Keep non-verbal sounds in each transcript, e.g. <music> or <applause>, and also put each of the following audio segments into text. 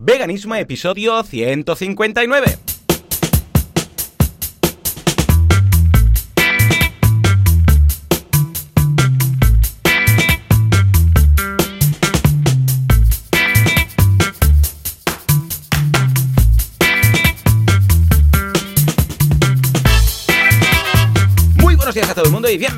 Veganismo episodio 159.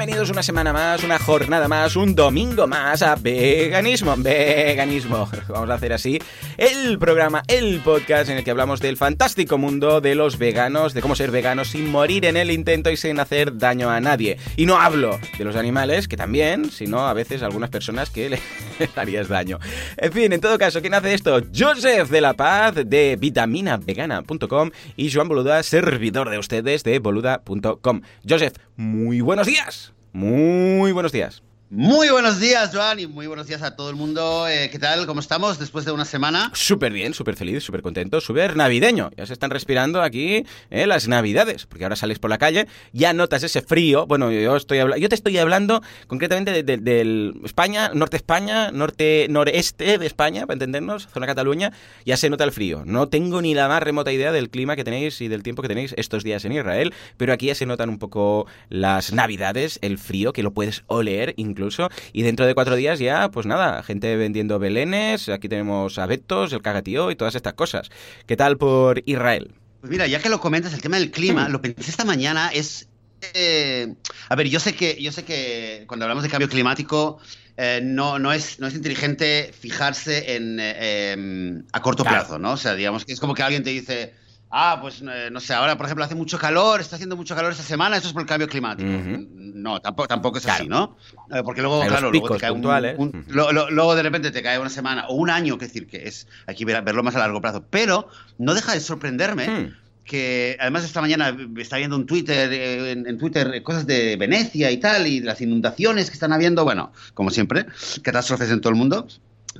Bienvenidos una semana más, una jornada más, un domingo más a Veganismo. Veganismo. <laughs> Vamos a hacer así el programa, el podcast en el que hablamos del fantástico mundo de los veganos, de cómo ser veganos sin morir en el intento y sin hacer daño a nadie. Y no hablo de los animales, que también, sino a veces algunas personas que le <laughs> harías daño. En fin, en todo caso, ¿quién hace esto? Joseph de la Paz de vitaminavegana.com y Joan Boluda, servidor de ustedes de boluda.com. Joseph, muy buenos días. Muy buenos días. Muy buenos días, Joan, y muy buenos días a todo el mundo. Eh, ¿Qué tal? ¿Cómo estamos después de una semana? Súper bien, súper feliz, súper contento, súper navideño. Ya se están respirando aquí eh, las navidades, porque ahora sales por la calle, ya notas ese frío. Bueno, yo estoy yo te estoy hablando concretamente de, España, norte España, norte noreste de España, para entendernos, zona Cataluña, ya se nota el frío. No tengo ni la más remota idea del clima que tenéis y del tiempo que tenéis estos días en Israel, pero aquí ya se notan un poco las navidades, el frío, que lo puedes oler incluso incluso. Y dentro de cuatro días ya, pues nada, gente vendiendo belenes, aquí tenemos abetos, el cagatío y todas estas cosas. ¿Qué tal por Israel? Pues mira, ya que lo comentas, el tema del clima, lo pensé esta mañana, es... Eh, a ver, yo sé que, yo sé que cuando hablamos de cambio climático, eh, no, no, es, no es inteligente fijarse en, eh, a corto claro. plazo, ¿no? O sea, digamos que es como que alguien te dice, ah, pues no sé, ahora por ejemplo hace mucho calor, está haciendo mucho calor esta semana, eso es por el cambio climático. Uh -huh. No, tampoco, tampoco es claro. así, ¿no? Eh, porque luego, Hay claro, luego te cae un, un, lo, lo, luego de repente te cae una semana o un año, que decir que es, hay que ver, verlo más a largo plazo. Pero no deja de sorprenderme. Hmm. Que además esta mañana está viendo en Twitter, eh, en, en, Twitter cosas de Venecia y tal, y las inundaciones que están habiendo, bueno, como siempre, catástrofes en todo el mundo.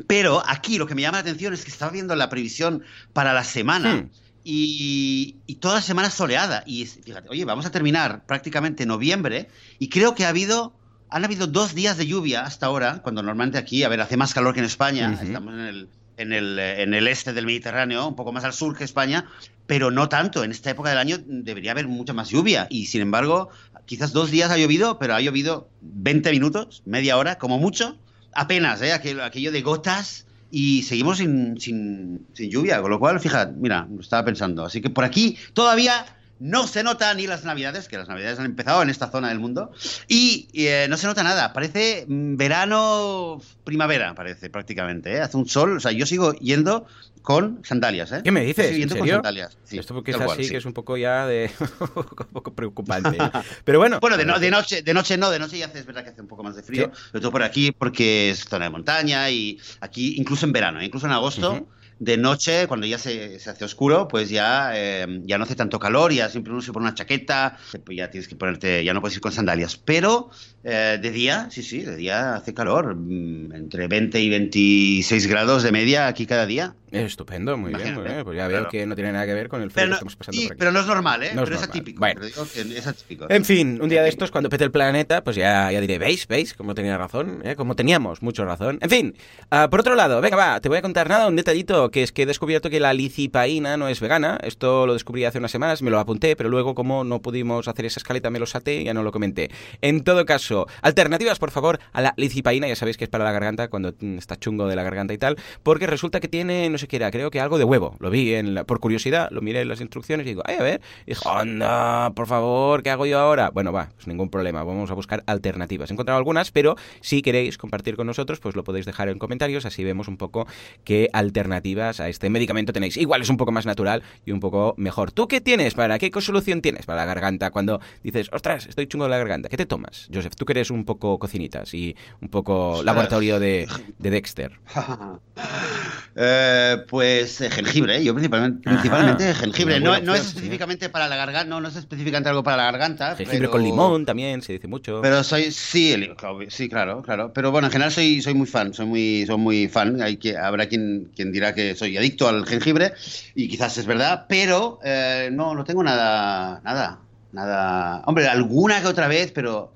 Pero aquí lo que me llama la atención es que estaba viendo la previsión para la semana. Hmm. Y, y, toda la semana soleada. Y fíjate, oye, vamos a terminar prácticamente noviembre y creo que ha habido, han habido dos días de lluvia hasta ahora, cuando normalmente aquí, a ver, hace más calor que en España, uh -huh. estamos en el, en, el, en el este del Mediterráneo, un poco más al sur que España, pero no tanto. En esta época del año debería haber mucha más lluvia y sin embargo, quizás dos días ha llovido, pero ha llovido 20 minutos, media hora, como mucho, apenas, ¿eh? aquello, aquello de gotas y seguimos sin, sin, sin, lluvia, con lo cual, fíjate, mira, lo estaba pensando. Así que por aquí todavía no se nota ni las navidades, que las navidades han empezado en esta zona del mundo, y, eh, no se nota nada. Parece verano, primavera, parece prácticamente. ¿eh? Hace un sol, o sea, yo sigo yendo con sandalias. ¿eh? ¿Qué me dices? ¿En serio? con sandalias. Sí, Esto porque es cual, así, sí. que es un poco ya de... <laughs> un poco preocupante. <laughs> Pero bueno. Bueno, de, no, de, noche, de noche no, de noche ya hace, es verdad que hace un poco más de frío, ¿Sí? sobre todo por aquí, porque es zona de montaña y aquí, incluso en verano, incluso en agosto. Uh -huh de noche, cuando ya se, se hace oscuro, pues ya, eh, ya no hace tanto calor, ya siempre uno se pone una chaqueta, pues ya tienes que ponerte, ya no puedes ir con sandalias. Pero eh, de día, sí, sí, de día hace calor, mm, entre 20 y 26 grados de media aquí cada día. Estupendo, muy bien, muy bien. Pues ya veo claro. que no tiene nada que ver con el frío no, que estamos pasando y, por aquí. Pero no es normal, ¿eh? No pero es, normal. atípico. Bueno. es atípico. En fin, un día de estos, cuando pete el planeta, pues ya, ya diré, ¿veis? ¿Veis? Como tenía razón, ¿eh? Como teníamos mucho razón. En fin, uh, por otro lado, venga, va, te voy a contar nada, un detallito, que es que he descubierto que la licipaína no es vegana. Esto lo descubrí hace unas semanas, me lo apunté, pero luego como no pudimos hacer esa escaleta, me lo salté y ya no lo comenté. En todo caso, alternativas, por favor, a la licipaína, ya sabéis que es para la garganta, cuando está chungo de la garganta y tal, porque resulta que tiene, no sé qué era, creo que algo de huevo. Lo vi en la, por curiosidad, lo miré en las instrucciones y digo, ay, a ver, y dijo, anda, por favor, ¿qué hago yo ahora? Bueno, va, pues ningún problema, vamos a buscar alternativas. He encontrado algunas, pero si queréis compartir con nosotros, pues lo podéis dejar en comentarios, así vemos un poco qué alternativas a este medicamento tenéis. Igual es un poco más natural y un poco mejor. ¿Tú qué tienes para, qué solución tienes para la garganta cuando dices, ostras, estoy chungo de la garganta? ¿Qué te tomas, Joseph? Tú que eres un poco cocinitas y un poco laboratorio de, de Dexter. <laughs> <laughs> eh, pues eh, jengibre, ¿eh? yo principalmente, principalmente jengibre. No, no, es específicamente para la garganta, no, no es específicamente algo para la garganta. Jengibre pero... con limón también, se dice mucho. Pero soy, sí, sí, claro, claro. Pero bueno, en general soy, soy muy fan, soy muy, soy muy fan. Hay que, habrá quien, quien dirá que soy adicto al jengibre y quizás es verdad, pero eh, no, no tengo nada, nada, nada. Hombre, alguna que otra vez, pero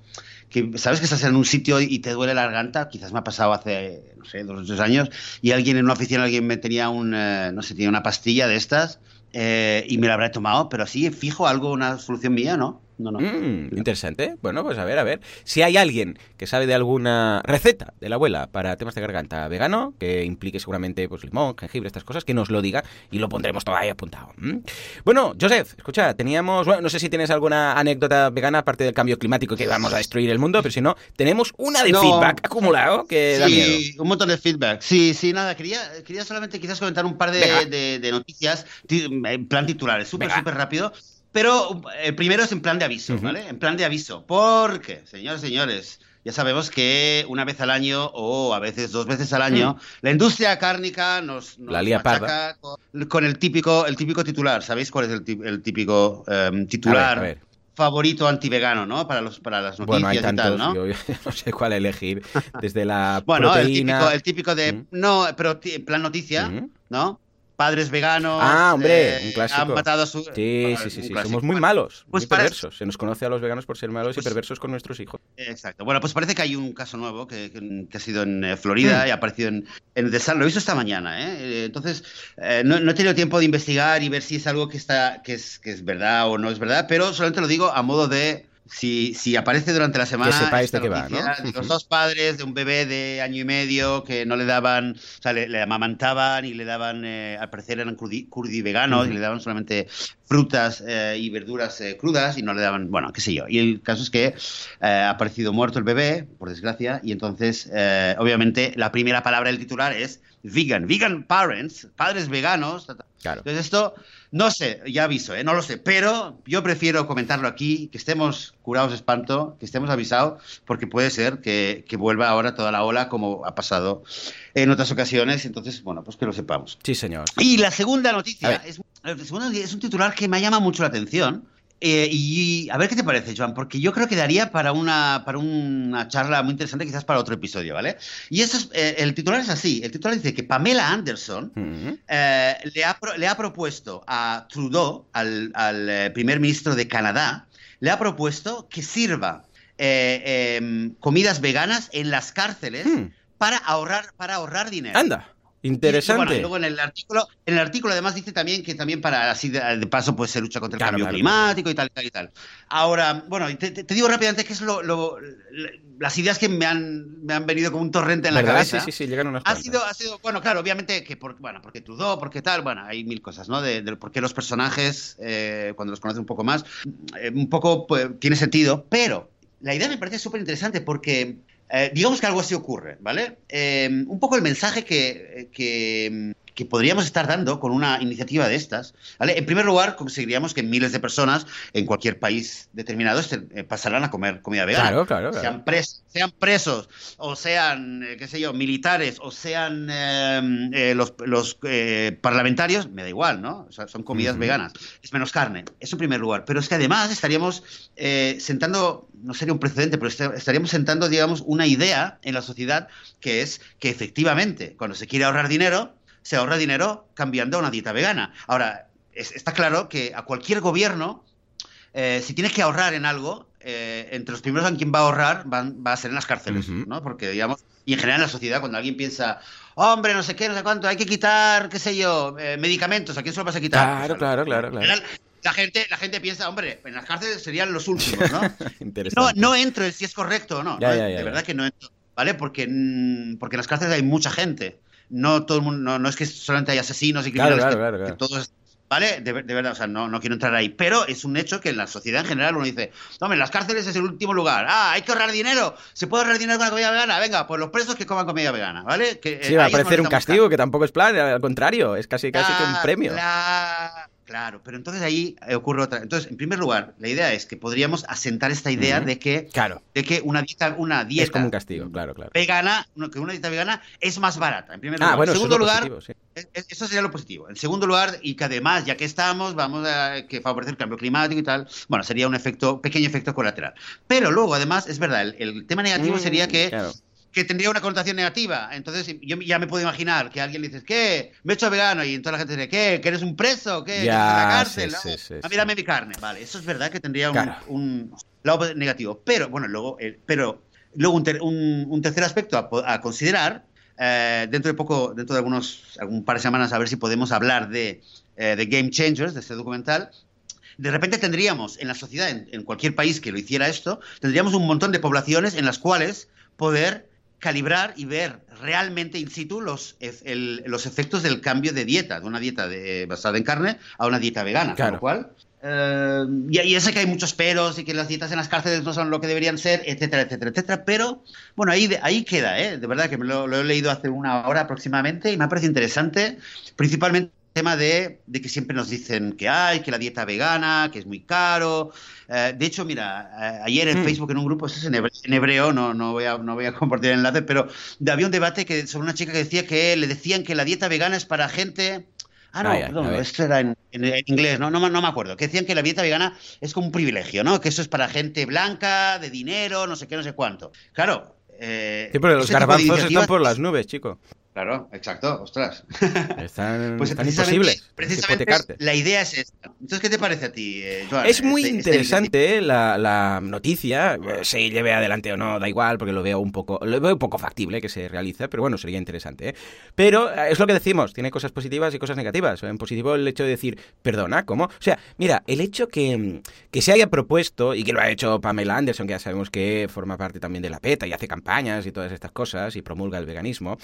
sabes que estás en un sitio y te duele la garganta, quizás me ha pasado hace, no sé, dos o tres años, y alguien en una oficina, alguien me tenía un, eh, no sé, tenía una pastilla de estas, eh, y me la habré tomado, pero así, fijo, algo, una solución mía, ¿no? No, no. Mm, interesante. Bueno, pues a ver, a ver. Si hay alguien que sabe de alguna receta de la abuela para temas de garganta vegano, que implique seguramente pues limón, jengibre, estas cosas, que nos lo diga y lo pondremos todo ahí apuntado. Bueno, Joseph, escucha, teníamos, bueno, no sé si tienes alguna anécdota vegana aparte del cambio climático que vamos a destruir el mundo, pero si no, tenemos una de No. feedback acumulado que da miedo. Sí, un montón de feedback. Sí, sí, nada, quería, quería solamente quizás comentar un par de, de- de noticias ti- en plan titulares, súper, súper rápido. Pero el primero es en plan de aviso. ¿vale? En plan de aviso. Porque, señores, señores, ya sabemos que una vez al año o a veces dos veces al año, la industria cárnica nos, nos Mm. La lía machaca con, con el típico, el típico titular. ¿Sabéis cuál es el, el típico em, A ver, titular a ver. favorito antivegano, ¿no? Para, los, para las noticias Bueno, hay y tal, ¿no? yo, yo <laughs> no sé cuál elegir. Desde la Bueno, el típico, el típico de. Mm. No, pero en plan noticia, Ujú. ¿no? Padres veganos. Ah, hombre, eh, un clásico. Han matado a su. Sí, sí, sí, sí. Somos muy malos, pues muy para- perversos. Se nos conoce a los veganos por ser malos y Pues- perversos con nuestros hijos. Exacto. Bueno, pues parece que hay un caso nuevo que, que- que ha sido en eh, Florida Mm. y ha aparecido en, en The Sun. Lo he visto esta mañana, ¿eh? Eh, Entonces, eh, no, no he tenido tiempo de investigar y ver si es algo que, está, que, es, que es verdad o no es verdad, pero solamente lo digo a modo de. Si, si aparece durante la semana. sepáis de qué va, noticia ¿no? de los dos padres de un bebé de año y medio que no le daban. O sea, le, le amamantaban y le daban. eh, al parecer eran crudi, veganos y le daban solamente frutas eh, y verduras eh, crudas y no le daban. Bueno, qué sé yo. Y el caso es que eh, ha aparecido muerto el bebé, por desgracia, y entonces, obviamente, la primera palabra del titular es vegan, vegan parents, padres veganos. Claro. Entonces esto, no sé, ya aviso, no lo sé, pero yo prefiero comentarlo aquí, que estemos curados de espanto, que estemos avisados, porque puede ser que, que vuelva ahora toda la ola como ha pasado en otras ocasiones, entonces, bueno, pues que lo sepamos. Sí, señor. Y la segunda noticia es, segunda noticia es un titular que me llama mucho la atención. eh, y a ver qué te parece, Joan, porque yo creo que daría para una, para una charla muy interesante, quizás para otro episodio, ¿vale? Y esto es, eh, el titular es así: el titular dice que Pamela Anderson eh, le, ha, le ha propuesto a Trudeau, al, al, primer ministro de Canadá, le ha propuesto que sirva em, comidas veganas en las cárceles Hmm. para ahorrar, para ahorrar dinero. Anda, Bueno, interesante. y luego en el artículo, en el artículo además dice también que también para así de, de paso pues se lucha contra el Claro, cambio claro, climático y tal y tal y tal. Ahora, bueno, te, te- digo rápidamente que es lo, lo- las ideas que me han, me han venido como un torrente en la ¿Verdad? cabeza. Sí, sí, sí, llegan unas Ha sido, ha sido, bueno, claro, obviamente que por, bueno, porque Trudeau, porque tal, bueno, hay mil cosas, ¿no? De, de por qué los personajes, eh, cuando los conoces un poco más, eh, un poco pues, tiene sentido, pero la idea me parece súper interesante porque, eh, digamos que algo así ocurre, ¿vale? Eh, un poco el mensaje que, que, que podríamos estar dando con una iniciativa de estas, ¿vale? En primer lugar, conseguiríamos que miles de personas en cualquier país determinado este, eh, pasarán a comer comida vegana. Claro, claro, claro. Sean, pres- sean presos, o sean, eh, qué sé yo, militares, o sean eh, eh, los, los, eh, parlamentarios, me da igual, ¿no? O sea, son comidas veganas. Es menos carne, eso en primer lugar. Pero es que además estaríamos sentando, no sería un precedente, pero est- estaríamos sentando, digamos, una idea en la sociedad que es que efectivamente, cuando se quiere ahorrar dinero, se ahorra dinero cambiando a una dieta vegana. Ahora, es- está claro que a cualquier gobierno eh, si tienes que ahorrar en algo, eh, entre los primeros en quien va a ahorrar van- va a ser en las cárceles, Ujú. ¿no? Porque, digamos, y en general en la sociedad, cuando alguien piensa, hombre, no sé qué, no sé cuánto, hay que quitar, qué sé yo, eh, medicamentos, ¿a quién se lo vas a quitar? Claro, Pues, claro, claro, claro. general, La gente, la gente piensa, hombre, en las cárceles serían los últimos, ¿no? <laughs> No, no entro en si es correcto o no. Ya, ¿no? ya, ya, de verdad que no entro. ¿Vale? Porque, mm, porque en las cárceles hay mucha gente. No todo el mundo, no, no es que solamente hay asesinos y criminales. claro, claro, que claro. todos- ¿Vale? De, de verdad, o sea, no, no quiero entrar ahí. Pero es un hecho que en la sociedad en general uno dice, hombre, las cárceles es el último lugar. Ah, hay que ahorrar dinero. ¿Se puede ahorrar dinero con la comida vegana? Venga, pues los presos que coman comida vegana, ¿vale? Que, Sí, eh, va a parecer un castigo, que tampoco es plan, al contrario, es casi, casi que un premio. Claro, pero entonces ahí eh, ocurre otra. Entonces, en primer lugar, la idea es que podríamos asentar esta idea de que, Claro, de que una dieta, una dieta es como un castigo, claro, claro. vegana, que una dieta vegana es más barata. En primer Ah, lugar. bueno, en eso segundo lo lugar, positivo, sí. eso sería lo positivo. En segundo lugar, y que además, ya que estamos, vamos a que favorecer el cambio climático y tal, bueno, sería un efecto, pequeño efecto colateral. Pero luego, además, es verdad, el, el tema negativo Mm, sería que, claro. Que tendría una connotación negativa. Entonces, yo ya me puedo imaginar que alguien le dice, ¿qué? Me he hecho vegano, y entonces la gente dice, ¿qué? ¿Que eres un preso? ¿Qué? ¿Que estás en la cárcel? sí, ¿no? sí, sí, Ah, mírame mi carne. Vale, eso es verdad que tendría un, Claro. un- lado negativo. Pero, bueno, luego, eh, pero, luego un, un, tercer aspecto a, considerar, eh, dentro de poco, dentro de algunos, algún par de semanas, a ver si podemos hablar de, eh, de Game Changers, de este documental, de repente tendríamos en la sociedad, en, cualquier país que lo hiciera esto, tendríamos un montón de poblaciones en las cuales poder calibrar y ver realmente in situ los, los efectos del cambio de dieta, de una dieta basada en carne a una dieta vegana. Con lo cual, eh, y, sé que hay muchos peros y que las dietas en las cárceles no son lo que deberían ser, etcétera, etcétera, etcétera. Pero bueno, ahí, ahí queda, ¿eh? De verdad que lo, lo he leído hace una hora aproximadamente y me ha parecido interesante, principalmente tema de, que siempre nos dicen que hay, que la dieta vegana, que es muy caro. Eh, de hecho, mira, eh, ayer en mm. Facebook en un grupo, eso es en hebreo, no, no, voy a, no voy a compartir el enlace, pero había un debate que, sobre una chica que decía que le decían que la dieta vegana es para gente... Ah, no, perdón, esto era en, inglés, ¿no? No, no me acuerdo. Que decían que la dieta vegana es como un privilegio, ¿no? Que eso es para gente blanca, de dinero, no sé qué, no sé cuánto. Claro. Eh, sí, pero los garbanzos están por las nubes, chico. Claro, exacto, ostras. Están, <laughs> pues imposibles. Precisamente la idea es esta. Entonces, ¿qué te parece a ti, eh, Joan? Es muy interesante la, la, noticia. Eh, se lleve adelante o no, da igual, porque lo veo un poco, lo veo un poco factible que se realice, pero bueno, sería interesante. ¿eh? Pero es lo que decimos, tiene cosas positivas y cosas negativas. En positivo el hecho de decir, perdona, ¿cómo? O sea, mira, el hecho que, que se haya propuesto, y que lo ha hecho Pamela Anderson, que ya sabemos que forma parte también de la PETA y hace campañas y todas estas cosas, y promulga el veganismo,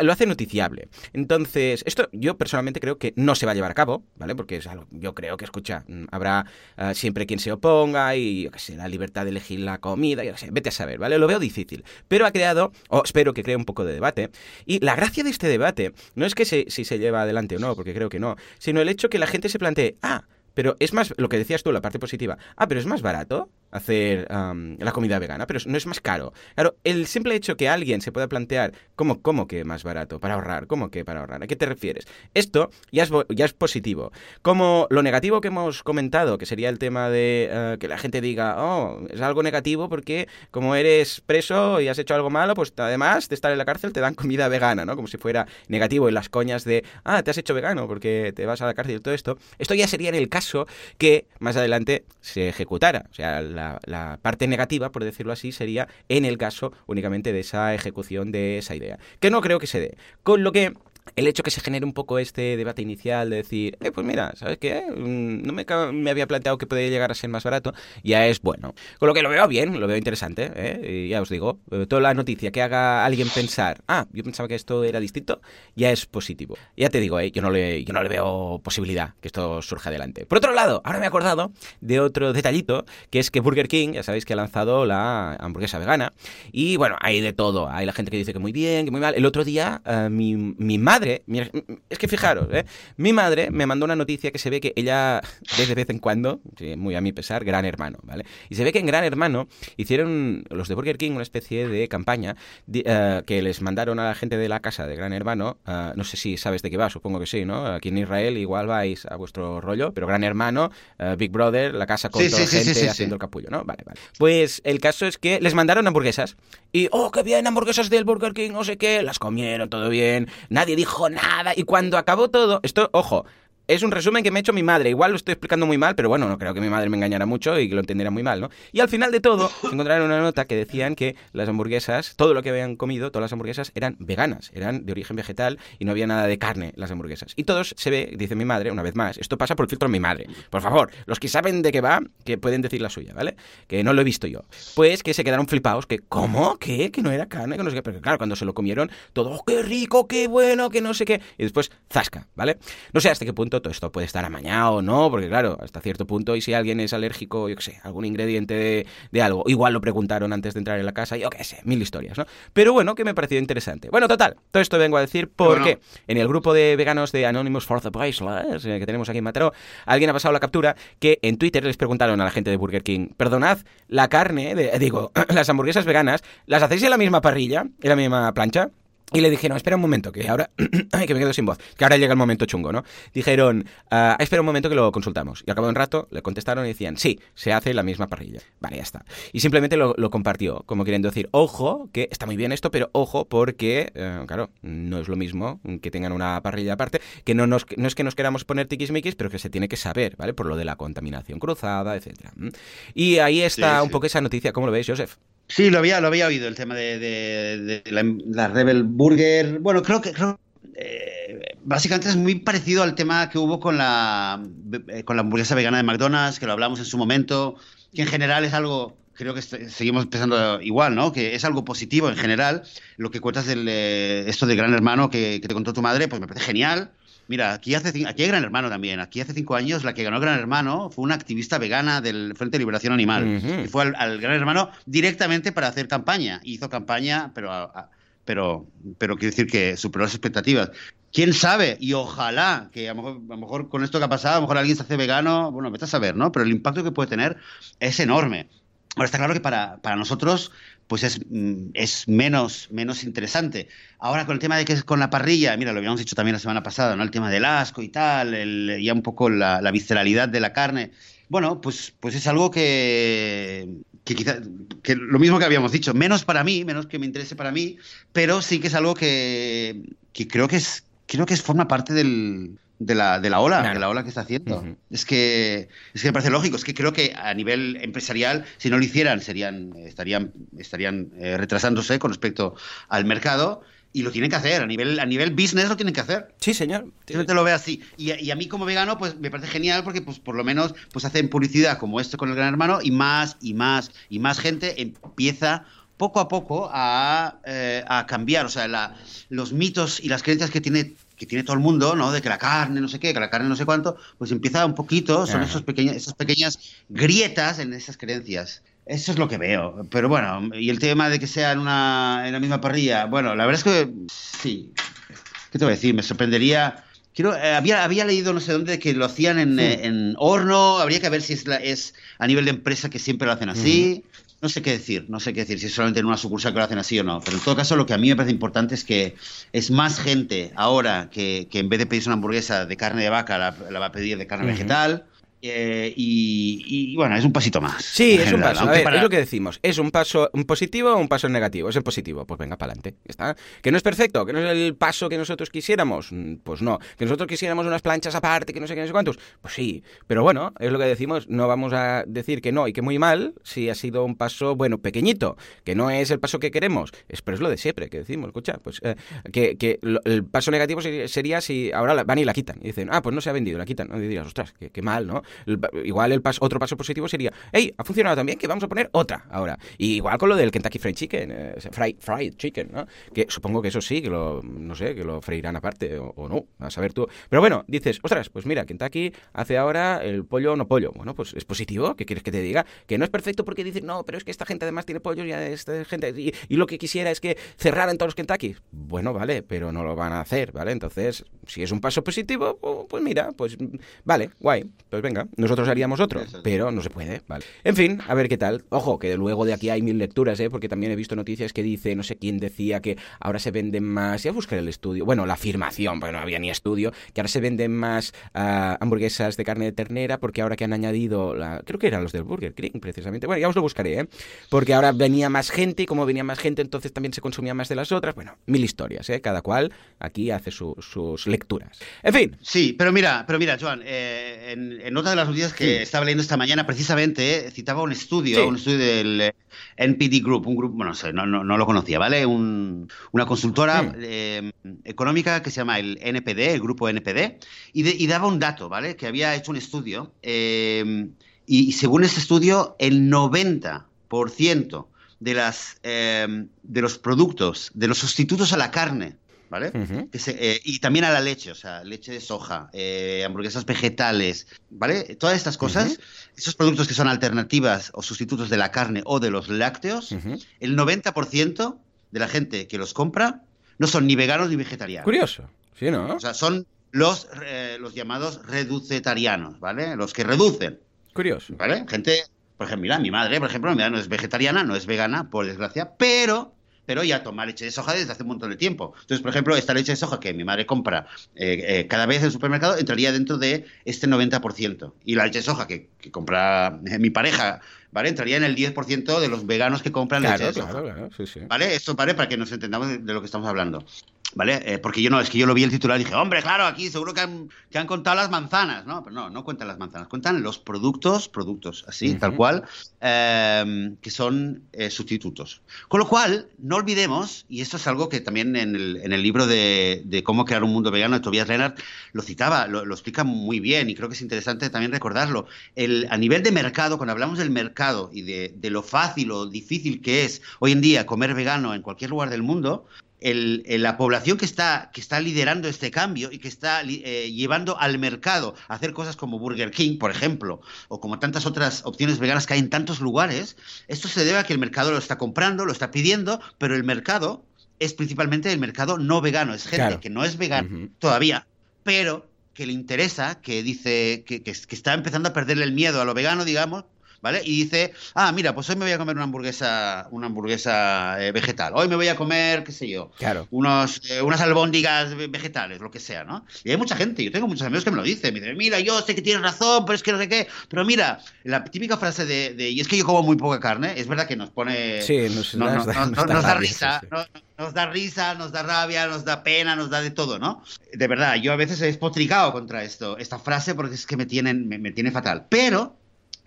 lo hace noticiable. Entonces, esto yo personalmente creo que no se va a llevar a cabo, ¿vale? Porque es algo, yo creo que, escucha, mm, habrá ah, siempre quien se oponga y, yo qué sé, la libertad de elegir la comida, yo qué sé, vete a saber, ¿vale? Lo veo difícil. Pero ha creado, o espero que cree un poco de debate. Y la gracia de este debate no es que si se lleva adelante o no, porque creo que no, sino el hecho que la gente se plantee, ah, pero es más, lo que decías tú, la parte positiva, ah, pero es más barato hacer la comida vegana, pero no es más caro. Claro, el simple hecho que alguien se pueda plantear, ¿cómo, cómo que más barato? Para ahorrar, ¿cómo que para ahorrar? ¿A qué te refieres? Esto ya es, ya es positivo. Como lo negativo que hemos comentado, que sería el tema de eh, que la gente diga, oh, es algo negativo porque como eres preso y has hecho algo malo, pues además de estar en la cárcel te dan comida vegana, ¿no? Como si fuera negativo en las coñas de, ah, te has hecho vegano porque te vas a la cárcel y todo esto. Esto ya sería en el caso que más adelante se ejecutara. O sea, la, parte negativa, por decirlo así, sería en el caso únicamente de esa ejecución de esa idea. Que no creo que se dé. Con lo que el hecho que se genere un poco este debate inicial de decir, eh, pues mira, ¿sabes qué? Mm, no me, había planteado que podría llegar a ser más barato, ya es bueno. Con lo que lo veo bien, lo veo interesante, ¿eh? y ya os digo, eh, toda la noticia que haga alguien pensar, ah, yo pensaba que esto era distinto, ya es positivo. Ya te digo, ¿eh? yo, no le, yo no le veo posibilidad que esto surja adelante. Por otro lado, ahora me he acordado de otro detallito, que es que Burger King, ya sabéis que ha lanzado la hamburguesa vegana, y bueno, hay de todo, hay la gente que dice que muy bien, que muy mal. El otro día, eh, mi, mi madre madre, es que fijaros, ¿eh? mi madre me mandó una noticia que se ve que ella, desde vez en cuando, muy a mi pesar, Gran Hermano, ¿vale? Y se ve que en Gran Hermano hicieron los de Burger King una especie de campaña eh, que les mandaron a la gente de la casa de Gran Hermano, eh, no sé si sabes de qué va, supongo que sí, ¿no? Aquí en Israel igual vais a vuestro rollo, pero Gran Hermano, Big Brother, la casa con toda la gente haciendo el capullo, ¿no? Vale, vale. Pues el caso es que les mandaron hamburguesas y, oh, qué bien, hamburguesas del Burger King, no sé qué, las comieron, todo bien, nadie dijo nada. Y cuando acabó todo, esto, ojo, es un resumen que me ha hecho mi madre. Igual lo estoy explicando muy mal, pero bueno, no creo que mi madre me engañara mucho y que lo entendiera muy mal, ¿no? Y al final de todo, <laughs> encontraron una nota que decían que las hamburguesas, todo lo que habían comido, todas las hamburguesas eran veganas, eran de origen vegetal y no había nada de carne las hamburguesas. Y todos se ve, dice mi madre, una vez más, esto pasa por el filtro de mi madre. Por favor, los que saben de qué va, que pueden decir la suya, ¿vale? Que no lo he visto yo. Pues que se quedaron flipados, que ¿cómo? ¿Qué? Que no era carne, que no sé qué. Pero claro, cuando se lo comieron, todo, oh, qué rico, qué bueno, que no sé qué. Y después, zasca, ¿vale? No sé hasta qué punto todo esto puede estar a o no, porque claro, hasta cierto punto, y si alguien es alérgico, yo qué sé, algún ingrediente de, algo, igual lo preguntaron antes de entrar en la casa, yo qué sé, mil historias, ¿no? Pero bueno, que me pareció interesante. Bueno, total, todo esto vengo a decir porque en el grupo de veganos de Anonymous for the Priceless, eh, que tenemos aquí en Mataró, alguien ha pasado la captura que en Twitter les preguntaron a la gente de Burger King, perdonad, la carne, de, digo, <clears throat> las hamburguesas veganas, ¿las hacéis en la misma parrilla, en la misma plancha? Y le dijeron, espera un momento, que ahora, <clears throat> ay, que me quedo sin voz, que ahora llega el momento chungo, ¿no? Dijeron, ah, espera un momento que lo consultamos. Y al cabo de un rato le contestaron y decían, sí, se hace la misma parrilla. Vale, ya está. Y simplemente lo, lo compartió, como queriendo decir, ojo, que está muy bien esto, pero ojo, porque, eh, claro, no es lo mismo que tengan una parrilla aparte, que no, nos, no es que nos queramos poner tiquismiquis, pero que se tiene que saber, ¿vale? Por lo de la contaminación cruzada, etcétera. Y ahí está Sí, un poco esa noticia, ¿cómo lo veis, Joseph? Sí, lo había, lo había oído, el tema de, de- de la, Rebel Burger. Bueno, creo que creo, eh, básicamente es muy parecido al tema que hubo con la, eh, con la hamburguesa vegana de McDonald's, que lo hablamos en su momento, que en general es algo, creo que est- seguimos pensando igual, ¿no? Que es algo positivo en general. Lo que cuentas del, eh, esto del gran hermano que, que te contó tu madre, pues me parece genial. Mira, aquí, hace, aquí hay Gran Hermano también. Aquí hace cinco años la que ganó Gran Hermano fue una activista vegana del Frente de Liberación Animal. Ujú. Y fue al, al Gran Hermano directamente para hacer campaña. Hizo campaña, pero, a- a- pero, pero quiero decir que superó las expectativas. ¿Quién sabe? Y ojalá que a lo, mejor, a lo mejor con esto que ha pasado, a lo mejor alguien se hace vegano, bueno, vete a saber, ¿no? Pero el impacto que puede tener es enorme. Ahora está claro que para, para nosotros pues es, mm, es menos, menos interesante. Ahora con el tema de que es con la parrilla, mira, lo habíamos dicho también la semana pasada, ¿no? El tema del asco y tal, el- ya un poco la, visceralidad de la carne. Bueno, pues, pues es algo que, que quizá, que lo mismo que habíamos dicho, menos para mí, menos que me interese para mí, pero sí que es algo que, que creo que es, creo que es, forma parte del, de la, de la ola, Claro. de la ola que está haciendo. Ujú. Es que es que me parece lógico, es que creo que a nivel empresarial, si no lo hicieran, serían, estarían, estarían eh, retrasándose con respecto al mercado. Y lo tienen que hacer, a nivel, a nivel business lo tienen que hacer. Sí, señor. Simplemente lo veo así. Y, y a mí como vegano, pues me parece genial porque pues por lo menos pues hacen publicidad como esto con el Gran Hermano y más y más y más gente empieza poco a poco a, eh, a cambiar. O sea, la- los mitos y las creencias que tiene que tiene todo el mundo, ¿no? De que la carne no sé qué, que la carne no sé cuánto, pues empieza un poquito, son esos pequeños, esas pequeñas grietas en esas creencias. Eso es lo que veo. Pero bueno, y el tema de que sea en, una, en la misma parrilla, bueno, la verdad es que sí. ¿Qué te voy a decir? Me sorprendería. Quiero, eh, había, había leído no sé dónde que lo hacían en, eh, en horno. Habría que ver si es, la- es a nivel de empresa que siempre lo hacen así. No sé qué decir, no sé qué decir, si es solamente en una sucursal que lo hacen así o no. Pero en todo caso, lo que a mí me parece importante es que es más gente ahora que, que en vez de pedirse una hamburguesa de carne de vaca, la, la va a pedir de carne vegetal. Eh, y, y, bueno, es un pasito más. Sí, es un paso. A aunque ver, para- es lo que decimos. ¿Es un paso un positivo o un paso negativo? Es el positivo. Pues venga, para adelante. ¿Está? ¿Que no es perfecto? ¿Que no es el paso que nosotros quisiéramos? Mm, Pues no. ¿Que nosotros quisiéramos unas planchas aparte, que no sé qué, no sé cuántos? Pues sí. Pero bueno, es lo que decimos. No vamos a decir que no y que muy mal si ha sido un paso, bueno, pequeñito. Que no es el paso que queremos. Es, pero es lo de siempre que decimos. Escucha, pues eh, que, que lo- el paso negativo sería, sería si ahora la- van y la quitan. Y dicen, ah, pues no se ha vendido, la quitan. Y dirías, ostras, qué, qué mal, ¿no? Igual el paso, otro paso positivo sería, hey, ha funcionado también, que vamos a poner otra ahora. Y igual con lo del Kentucky Fried Chicken, eh, fried, fried Chicken, ¿no? Que supongo que eso sí, que lo, no sé, que lo freirán aparte o, no, a saber tú. Pero bueno, dices, ostras, pues mira, Kentucky hace ahora el pollo no pollo. Bueno, pues es positivo, ¿qué quieres que te diga? Que no es perfecto porque dices, no, pero es que esta gente además tiene pollos y esta gente, y, y lo que quisiera es que cerraran todos los Kentucky. Bueno, vale, pero no lo van a hacer, ¿vale? Entonces, si es un paso positivo, pu- pues mira, pues mm, vale, guay, pues venga, nosotros haríamos otro, pero no se puede, ¿vale? En fin, a ver qué tal. Ojo, que luego de aquí hay mil lecturas, ¿eh? Porque también he visto noticias que dice, no sé quién decía que ahora se venden más, ya buscar el estudio, bueno, la afirmación, porque no había ni estudio, que ahora se venden más ah, hamburguesas de carne de ternera porque ahora que han añadido, la, creo que eran los del Burger King, precisamente. Bueno, ya os lo buscaré, ¿eh? Porque ahora venía más gente y como venía más gente, entonces también se consumía más de las otras. Bueno, mil historias, ¿eh? Cada cual aquí hace su- sus lecturas. En fin, Sí, pero mira, pero mira, Joan, eh, en, en otra de las noticias que Sí. estaba leyendo esta mañana, precisamente, eh, citaba un estudio, Sí. un estudio del eh, NPD Group, un grupo, bueno, no sé, no, no, no lo conocía, ¿vale? Un- una consultora eh, económica que se llama el NPD, el grupo NPD, y, de- y daba un dato, ¿vale? Que había hecho un estudio, eh, y, y según este estudio, el 90% de, las, de los productos, de los sustitutos a la carne, ¿vale? ujú, Que se- eh, y también a la leche, o sea, leche de soja, eh, hamburguesas vegetales, ¿vale? Todas estas cosas, esos productos que son alternativas o sustitutos de la carne o de los lácteos, el 90% de la gente que los compra no son ni veganos ni vegetarianos. curioso, ¿sí, no? O sea, son los, eh, los llamados reducetarianos, ¿vale? Los que reducen, Curioso. ¿vale? Gente, por ejemplo, mira, mi madre, por ejemplo, mi madre no es vegetariana, no es vegana, por desgracia, pero, pero ya toma leche de soja desde hace un montón de tiempo. Entonces, por ejemplo, esta leche de soja que mi madre compra eh, eh, cada vez en el supermercado entraría dentro de este 90%. Y la leche de soja que, que compra eh, mi pareja, ¿vale? Entraría en el 10% de los veganos que compran Claro, leche de soja. claro, claro, sí, sí. ¿Vale? Esto vale para que nos entendamos de, de lo que estamos hablando. ¿Vale? Eh, porque yo no, es que yo lo vi el titular y dije, hombre, claro, aquí seguro que han, que han contado las manzanas. No, pero no, no cuentan las manzanas, cuentan los productos, productos, así, tal cual, eh, que son eh, sustitutos. Con lo cual, no olvidemos, y esto es algo que también en el, en el libro de, de Cómo crear un mundo vegano de Tobias Lennart lo citaba, lo, lo explica muy bien y creo que es interesante también recordarlo. El, a nivel de mercado, cuando hablamos del mercado y de, de lo fácil o difícil que es hoy en día comer vegano en cualquier lugar del mundo, el- el- la población que está, que está liderando este cambio y que está eh, llevando al mercado a hacer cosas como Burger King, por ejemplo, o como tantas otras opciones veganas que hay en tantos lugares, esto se debe a que el mercado lo está comprando, lo está pidiendo, pero el mercado es principalmente el mercado no vegano, es gente Claro. que no es vegana todavía, pero que le interesa, que dice que, que- que está empezando a perderle el miedo a lo vegano, digamos, ¿vale? Y dice, ah, mira, pues hoy me voy a comer una hamburguesa, una hamburguesa eh, vegetal, hoy me voy a comer, qué sé yo, Claro. unos, eh, unas albóndigas ve- vegetales, lo que sea, ¿no? Y hay mucha gente, yo tengo muchos amigos que me lo dicen, me dicen, mira, yo sé que tienes razón, pero es que no sé qué, pero mira, la típica frase de, de, y es que yo como muy poca carne, es verdad que nos pone... Sí, nos, no- nos no- da, nos nos risa, nos da risa, nos da rabia, nos da pena, nos da de todo, ¿no? De verdad, yo a veces he despotricado contra esto, esta frase porque es que me, tienen, me, me tiene fatal. Pero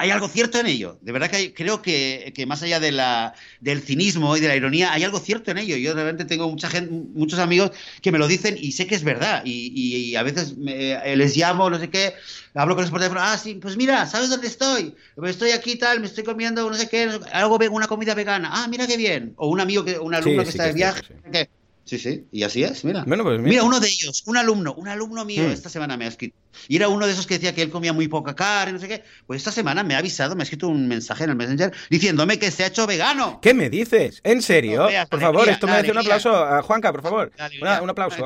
hay algo cierto en ello. De verdad que hay- creo que, que más allá de la, del cinismo y de la ironía, hay algo cierto en ello. Yo realmente tengo mucha gente, muchos amigos que me lo dicen y sé que es verdad. Y, y- y a veces me- eh, les llamo, no sé qué, hablo con ellos por teléfono. Ah, sí, pues mira, ¿sabes dónde estoy? Pues Estoy aquí tal, me estoy comiendo no sé qué, algo, una comida vegana. Ah, mira qué bien. O un amigo, que, un alumno Sí, que sí está de viaje. que- Sí, sí, y así es, mira. Bueno, pues mira. Mira, uno de ellos, un alumno, un alumno mío Hmm. esta semana me ha escrito. Y era uno de esos que decía que él comía muy poca carne, no sé qué. Pues esta semana me ha avisado, me ha escrito un mensaje en el Messenger diciéndome que se ha hecho vegano. ¿Qué me dices? ¿En serio? No veas, por alegría, favor, esto la merece un aplauso a Juanca, por favor. Una- un aplauso.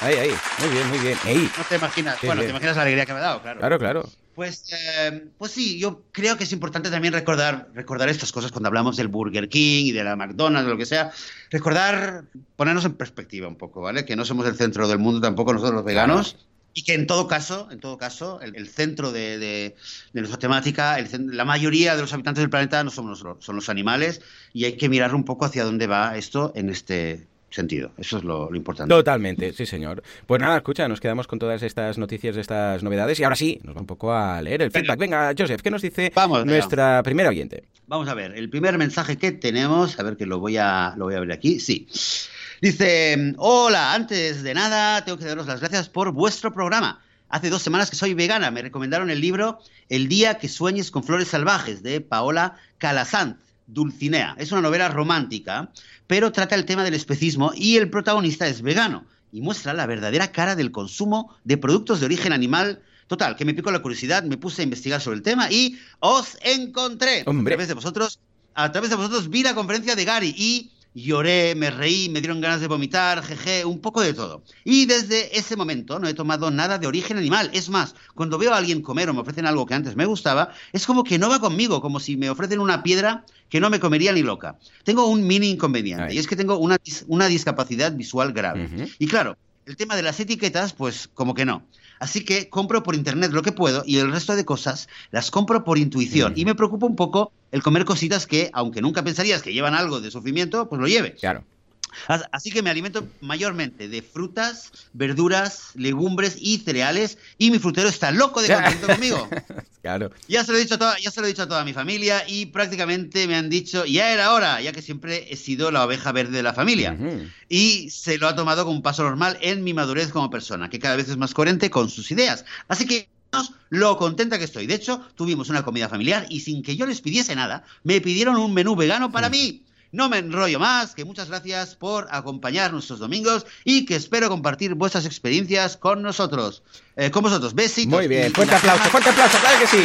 Ahí, ahí. Muy bien, muy bien. Ey, No te imaginas, bueno, te imaginas la alegría que me ha dado, claro. claro, claro. Pues, eh, pues sí, yo creo que es importante también recordar, recordar estas cosas cuando hablamos del Burger King y de la McDonald's, de lo que sea. Recordar, ponernos en perspectiva un poco, ¿vale? Que no somos el centro del mundo tampoco nosotros los veganos. Y que en todo caso, en todo caso, el, el centro de, de- de nuestra temática, el la mayoría de los habitantes del planeta no somos los, son los animales y hay que mirar un poco hacia dónde va esto en este sentido. Eso es lo, lo importante. Totalmente, sí, señor. Pues nada, escucha, nos quedamos con todas estas noticias, estas novedades y ahora sí, nos va un poco a leer el feedback. Venga, Joseph, ¿qué nos dice Vamos, nuestra primera oyente? Vamos a ver, el primer mensaje que tenemos, a ver que lo voy a, lo voy a ver aquí, sí. Dice, hola, antes de nada, tengo que daros las gracias por vuestro programa. Hace dos semanas que soy vegana, me recomendaron el libro El día que sueñes con flores salvajes de Paola Calasanz, Dulcinea. Es una novela romántica, pero trata el tema del especismo y el protagonista es vegano y muestra la verdadera cara del consumo de productos de origen animal. Total, que me picó la curiosidad, me puse a investigar sobre el tema y os encontré. Hombre. A través de vosotros, a través de vosotros vi la conferencia de Gary y lloré, me reí, me dieron ganas de vomitar, jeje, un poco de todo. Y desde ese momento no he tomado nada de origen animal. Es más, cuando veo a alguien comer o me ofrecen algo que antes me gustaba, es como que no va conmigo, como si me ofrecen una piedra que no me comería ni loca. Tengo un mini inconveniente Ay. y es que tengo una, una discapacidad visual grave. Y claro, el tema de las etiquetas, pues como que no. Así que compro por internet lo que puedo y el resto de cosas las compro por intuición. Y me preocupa un poco el comer cositas que, aunque nunca pensarías que llevan algo de sufrimiento, pues lo lleve. Claro. As- Así que me alimento mayormente de frutas, verduras, legumbres y cereales. Y mi frutero está loco de contento <laughs> conmigo. Claro. Ya se, lo he dicho a toda, ya se lo he dicho a toda mi familia y prácticamente me han dicho, ya era hora, ya que siempre he sido la oveja verde de la familia y se lo ha tomado como un paso normal en mi madurez como persona, que cada vez es más coherente con sus ideas. Así que lo contenta que estoy. De hecho, tuvimos una comida familiar y sin que yo les pidiese nada, me pidieron un menú vegano para mí. No me enrollo más, que muchas gracias por acompañar nuestros domingos y que espero compartir vuestras experiencias con nosotros. Eh, con vosotros. Besitos. Muy bien, fuerte la aplauso, fuerte aplauso, claro que sí.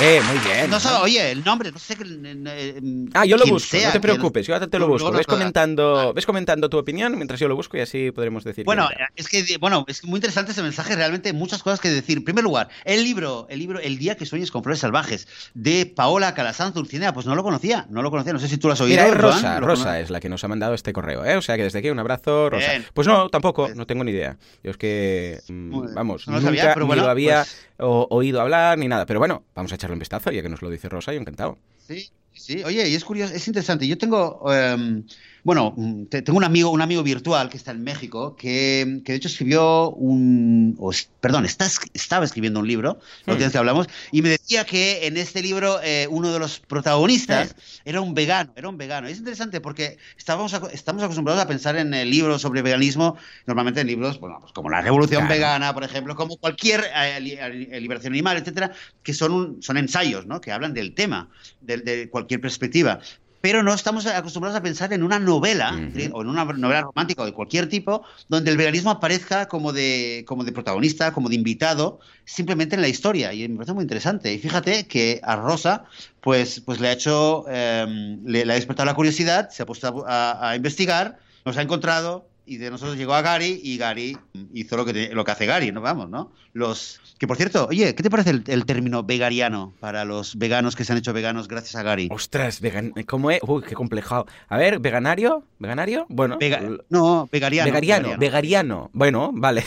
Eh, muy bien. No solo, oye, el nombre, no sé qué. eh, Ah, yo lo busco, sea no te que- preocupes, yo ahora te lo busco. Ves comentando, ves comentando tu opinión mientras yo lo busco y así podremos decir. Bueno, es que bueno, es muy interesante ese mensaje, realmente muchas cosas que decir. En primer lugar, el libro, el libro El día que sueñes con flores salvajes de Paola Calasanz Dulcinea, pues no lo conocía, no lo conocía, no sé si tú lo has oído. Mira, es. Rosa, Rosa es la que nos ha mandado este correo, ¿eh? O sea que desde aquí un abrazo, Rosa. Pues no, tampoco, pues no tengo ni idea. Yo es que, mm, vamos, nunca sabía, ni lo había pues oído hablar ni nada. Pero bueno, vamos a echarle un vistazo, ya que nos lo dice Rosa, yo encantado. Sí, sí, oye, y es curioso, es interesante. Yo tengo... Em, bueno, mm, tengo un amigo, un amigo virtual que está en México que, de hecho escribió un, perdón, está, estaba escribiendo un libro, lo hmm. que hablamos, y me decía que en este libro eh, uno de los protagonistas era un vegano, era un vegano. es interesante porque estábamos, estamos acostumbrados a pensar en el libro sobre veganismo, normalmente en libros, bueno, pues como la Revolución Vegana, por ejemplo, como cualquier eh, liberación animal, etcétera, que son, son ensayos, ¿no? Que hablan del tema, de cualquier perspectiva pero no estamos acostumbrados a pensar en una novela o en una novela romántica o de cualquier tipo donde el veganismo aparezca como de, como de protagonista, como de invitado, simplemente en la historia. Y me parece muy interesante. Y fíjate que a Rosa, pues, pues le ha hecho, em, le, ha despertado la curiosidad, se ha puesto a, a investigar, nos ha encontrado y de nosotros llegó a Gary y Gary hizo lo que, lo que hace Gary, ¿no? Vamos, ¿no? Los, que por cierto, oye, ¿qué te parece el, término vegariano para los veganos que se han hecho veganos gracias a Gary? Ostras, vegan, ¿cómo es? Uy, qué complejado. A ver, ¿veganario? ¿Veganario? Bueno. no, vegariano, vegariano. Vegariano. Bueno, vale.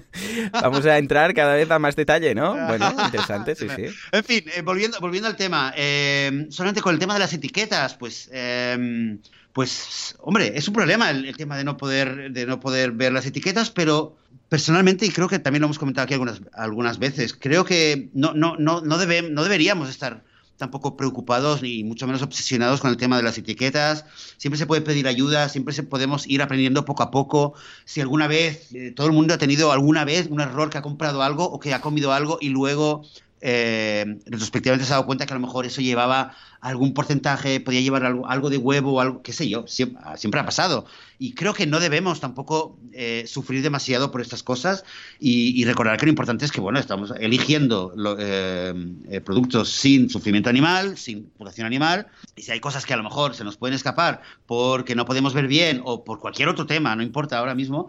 <laughs> Vamos a entrar cada vez a más detalle, ¿no? Bueno, <laughs> interesante, sí, sí. En fin, eh, volviendo, volviendo al tema, eh, solamente con el tema de las etiquetas, pues... Eh, pues, hombre, es un problema el, tema de no poder, de no poder ver las etiquetas, pero personalmente, y creo que también lo hemos comentado aquí algunas, algunas veces, creo que no, no, no, no, no deberíamos estar tampoco preocupados ni mucho menos obsesionados con el tema de las etiquetas. Siempre se puede pedir ayuda, siempre se podemos ir aprendiendo poco a poco. Si alguna vez, eh, todo el mundo ha tenido alguna vez un error que ha comprado algo o que ha comido algo y luego eh, retrospectivamente se ha dado cuenta que a lo mejor eso llevaba algún porcentaje, podía llevar algo, de huevo o algo, qué sé yo, siempre, ha pasado. Y creo que no debemos tampoco eh, sufrir demasiado por estas cosas y, recordar que lo importante es que, bueno, estamos eligiendo eh, eh, productos sin sufrimiento animal, sin putación animal, y si hay cosas que a lo mejor se nos pueden escapar porque no podemos ver bien o por cualquier otro tema, no importa ahora mismo,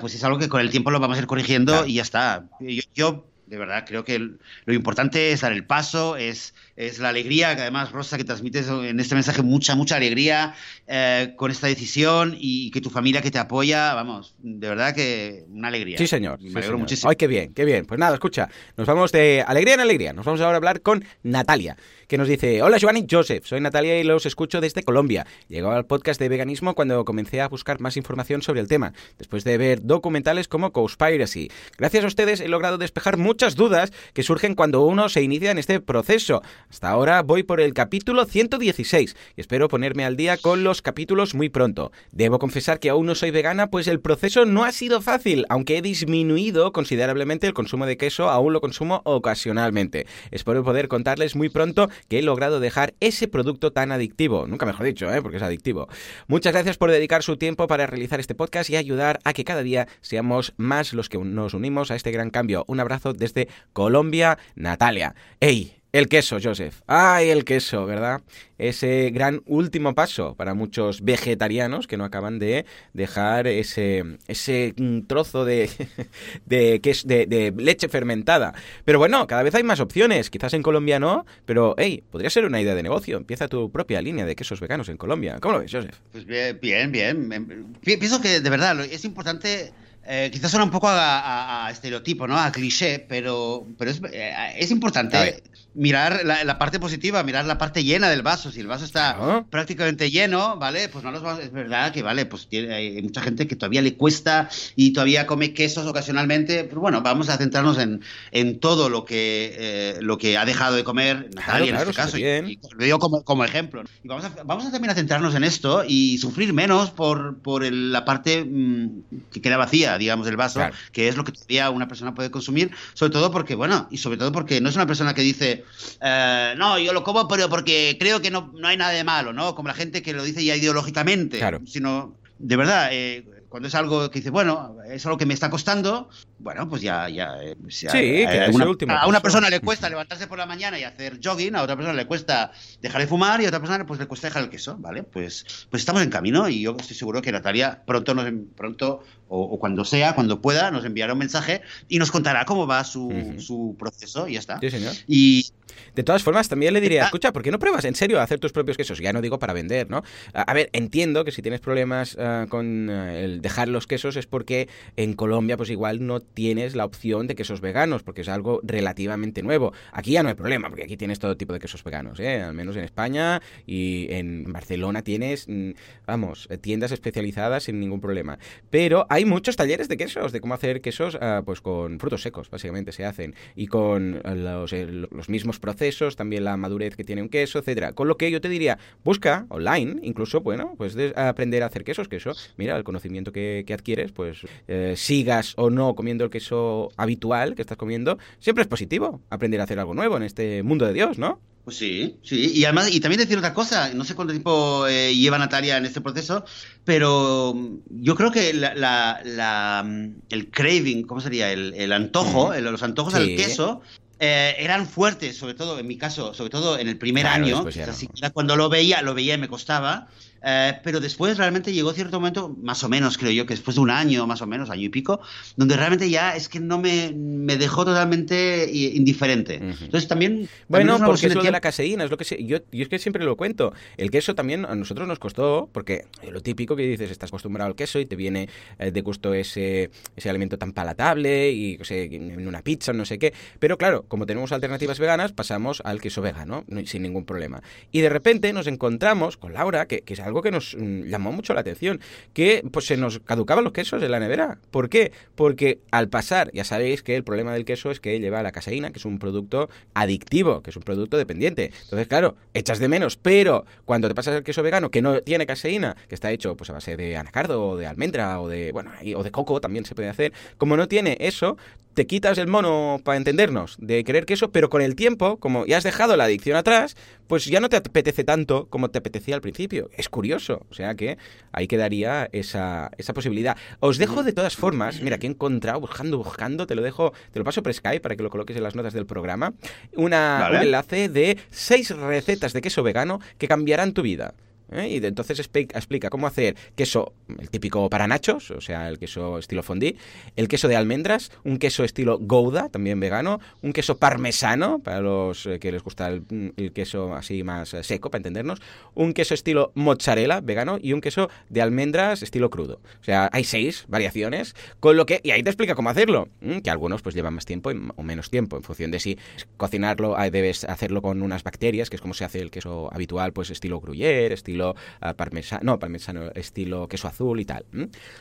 pues es algo que con el tiempo lo vamos a ir corrigiendo y ya está. yo de verdad, creo que lo importante es dar el paso, es, es la alegría, que además, Rosa, que transmites en este mensaje mucha, mucha alegría eh, con esta decisión y que tu familia que te apoya, vamos, de verdad que una alegría. Sí, señor. Me alegro muchísimo. Ay, qué bien, qué bien. Pues nada, escucha, nos vamos de alegría en alegría. Nos vamos ahora a hablar con Natalia que nos dice, hola Giovanni Joseph, soy Natalia y los escucho desde Colombia. Llegó al podcast de veganismo cuando comencé a buscar más información sobre el tema, después de ver documentales como Conspiracy. Gracias a ustedes he logrado despejar muchas dudas que surgen cuando uno se inicia en este proceso. Hasta ahora voy por el capítulo 116 y espero ponerme al día con los capítulos muy pronto. Debo confesar que aún no soy vegana, pues el proceso no ha sido fácil, aunque he disminuido considerablemente el consumo de queso, aún lo consumo ocasionalmente. Espero poder contarles muy pronto que he logrado dejar ese producto tan adictivo. Nunca mejor dicho, ¿eh? porque es adictivo. Muchas gracias por dedicar su tiempo para realizar este podcast y ayudar a que cada día seamos más los que nos unimos a este gran cambio. Un abrazo desde Colombia, Natalia. ¡Ey! El queso, Joseph. ¡Ay, el queso, ¿verdad? Ese gran último paso para muchos vegetarianos que no acaban de dejar ese, ese trozo de, <laughs> de, de, leche fermentada. Pero bueno, cada vez hay más opciones. Quizás en Colombia no, pero hey, podría ser una idea de negocio. Empieza tu propia línea de quesos veganos en Colombia. ¿Cómo lo ves, Joseph? Pues bien, bien. bien. Pienso que de verdad es importante eh, quizás suena un poco a, estereotipo, ¿no? A cliché, pero, pero es, eh, importante mirar la, parte positiva, mirar la parte llena del vaso. Si el vaso está prácticamente lleno, ¿vale? Pues no los es verdad que, vale, pues tiene, hay mucha gente que todavía le cuesta y todavía come quesos ocasionalmente. Pero bueno, vamos a centrarnos en, en todo lo que, eh, lo que ha dejado de comer Natalia en este caso. Y, lo digo como, como ejemplo. Y vamos, a, vamos a también a centrarnos en esto y sufrir menos por, por la parte mm, que queda vacía digamos, del vaso, que es lo que todavía una persona puede consumir, sobre todo porque, bueno, y sobre todo porque no es una persona que dice, eh, no, yo lo como pero porque creo que no, no hay nada de malo, ¿no? Como la gente que lo dice ya ideológicamente, sino, de verdad, eh, cuando es algo que dice, bueno, es algo que me está costando, bueno, pues ya... ya eh, sí, que a, una, a una persona le cuesta levantarse por la mañana y hacer jogging, a otra persona le cuesta dejar de fumar y a otra persona pues le cuesta dejar el queso, ¿vale? Pues, pues estamos en camino y yo estoy seguro que Natalia pronto, nos, pronto o, cuando sea, cuando pueda, nos enviará un mensaje y nos contará cómo va su, su proceso y ya está. Sí, señor. Y, De todas formas, también le diría, escucha, ¿por qué no pruebas en serio a hacer tus propios quesos? Ya no digo para vender, ¿no? A, ver, entiendo que si tienes problemas uh, con uh, el dejar los quesos es porque en Colombia pues igual no tienes la opción de quesos veganos, porque es algo relativamente nuevo. Aquí ya no hay problema, porque aquí tienes todo tipo de quesos veganos, ¿eh? Al menos en España y en Barcelona tienes, mm, vamos, tiendas especializadas sin ningún problema. Pero hay muchos talleres de quesos, de cómo hacer quesos uh, pues con frutos secos, básicamente se hacen, y con los, eh, los mismos procesos, también la madurez que tiene un queso, etcétera. Con lo que yo te diría, busca online, incluso, bueno, pues de aprender a hacer quesos, queso, mira, el conocimiento que, que adquieres, pues eh, sigas o no comiendo el queso habitual que estás comiendo, siempre es positivo aprender a hacer algo nuevo en este mundo de Dios, ¿no? Pues sí, sí. Y además, y también decir otra cosa, no sé cuánto tiempo eh, lleva Natalia en este proceso, pero yo creo que la, la, la el craving, ¿cómo sería? El, el antojo, el, los antojos sí. al queso, eh, eran fuertes, sobre todo en mi caso, sobre todo en el primer Claro, año. Así que cuando lo veía, lo veía y me costaba. Eh, pero después realmente llegó cierto momento, más o menos creo yo, que después de un año, más o menos, año y pico, donde realmente ya es que no me, me dejó totalmente i- indiferente. Ujú. Entonces también... Bueno, también es porque es lo de la caseína, es lo que se- yo, yo es que siempre lo cuento. El queso también a nosotros nos costó, porque lo típico que dices, estás acostumbrado al queso y te viene eh, de gusto ese, ese alimento tan palatable y o sea, en una pizza, no sé qué. Pero claro, como tenemos alternativas veganas, pasamos al queso vegano, no- sin ningún problema. Y de repente nos encontramos con Laura, que, que es algo que nos mm, llamó mucho la atención, que pues se nos caducaban los quesos en la nevera. ¿Por qué? Porque al pasar, ya sabéis que el problema del queso es que lleva la caseína, que es un producto adictivo, que es un producto dependiente. Entonces, claro, echas de menos, pero cuando te pasas el queso vegano que no tiene caseína, que está hecho pues a base de anacardo o de almendra o de, bueno, o de coco también se puede hacer, como no tiene eso, te quitas el mono para entendernos de querer queso, pero con el tiempo, como ya has dejado la adicción atrás, pues ya no te apetece tanto como te apetecía al principio. Es curioso, o sea que ahí quedaría esa, esa posibilidad. Os dejo de todas formas, mira, que he encontrado, buscando, buscando, te lo dejo, te lo paso por Skype para que lo coloques en las notas del programa, una, Vale. un enlace de seis recetas de queso vegano que cambiarán tu vida. ¿Eh? Y entonces expli- explica cómo hacer queso, el típico para nachos, o sea, el queso estilo fondue, el queso de almendras, un queso estilo Gouda, también vegano, un queso parmesano, para los eh, que les gusta el, el queso así más eh, seco, para entendernos, un queso estilo mozzarella, vegano, y un queso de almendras estilo crudo. O sea, hay seis variaciones, con lo que, y ahí te explica cómo hacerlo, que algunos pues llevan más tiempo o menos tiempo, en función de si cocinarlo, ah, debes hacerlo con unas bacterias, que es como se hace el queso habitual, pues estilo gruyere, estilo ah, parmesano, no, parmesano, estilo queso azul y tal.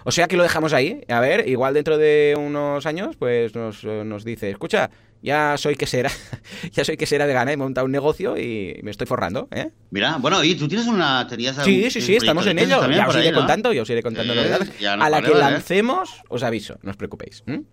O sea que lo dejamos ahí, a ver, igual dentro de unos años, pues nos, eh, nos dice, escucha, ya soy quesera, <laughs> ya soy quesera vegana, he montado un negocio y me estoy forrando, ¿eh? Mira, bueno, y tú tienes una... Tenías Sí, sí, sí, estamos en ello. Ya os iré ahí, ¿no? contando, ya os iré contando Sí, novedades. no, a la que lancemos, os aviso, no os preocupéis. ¿m?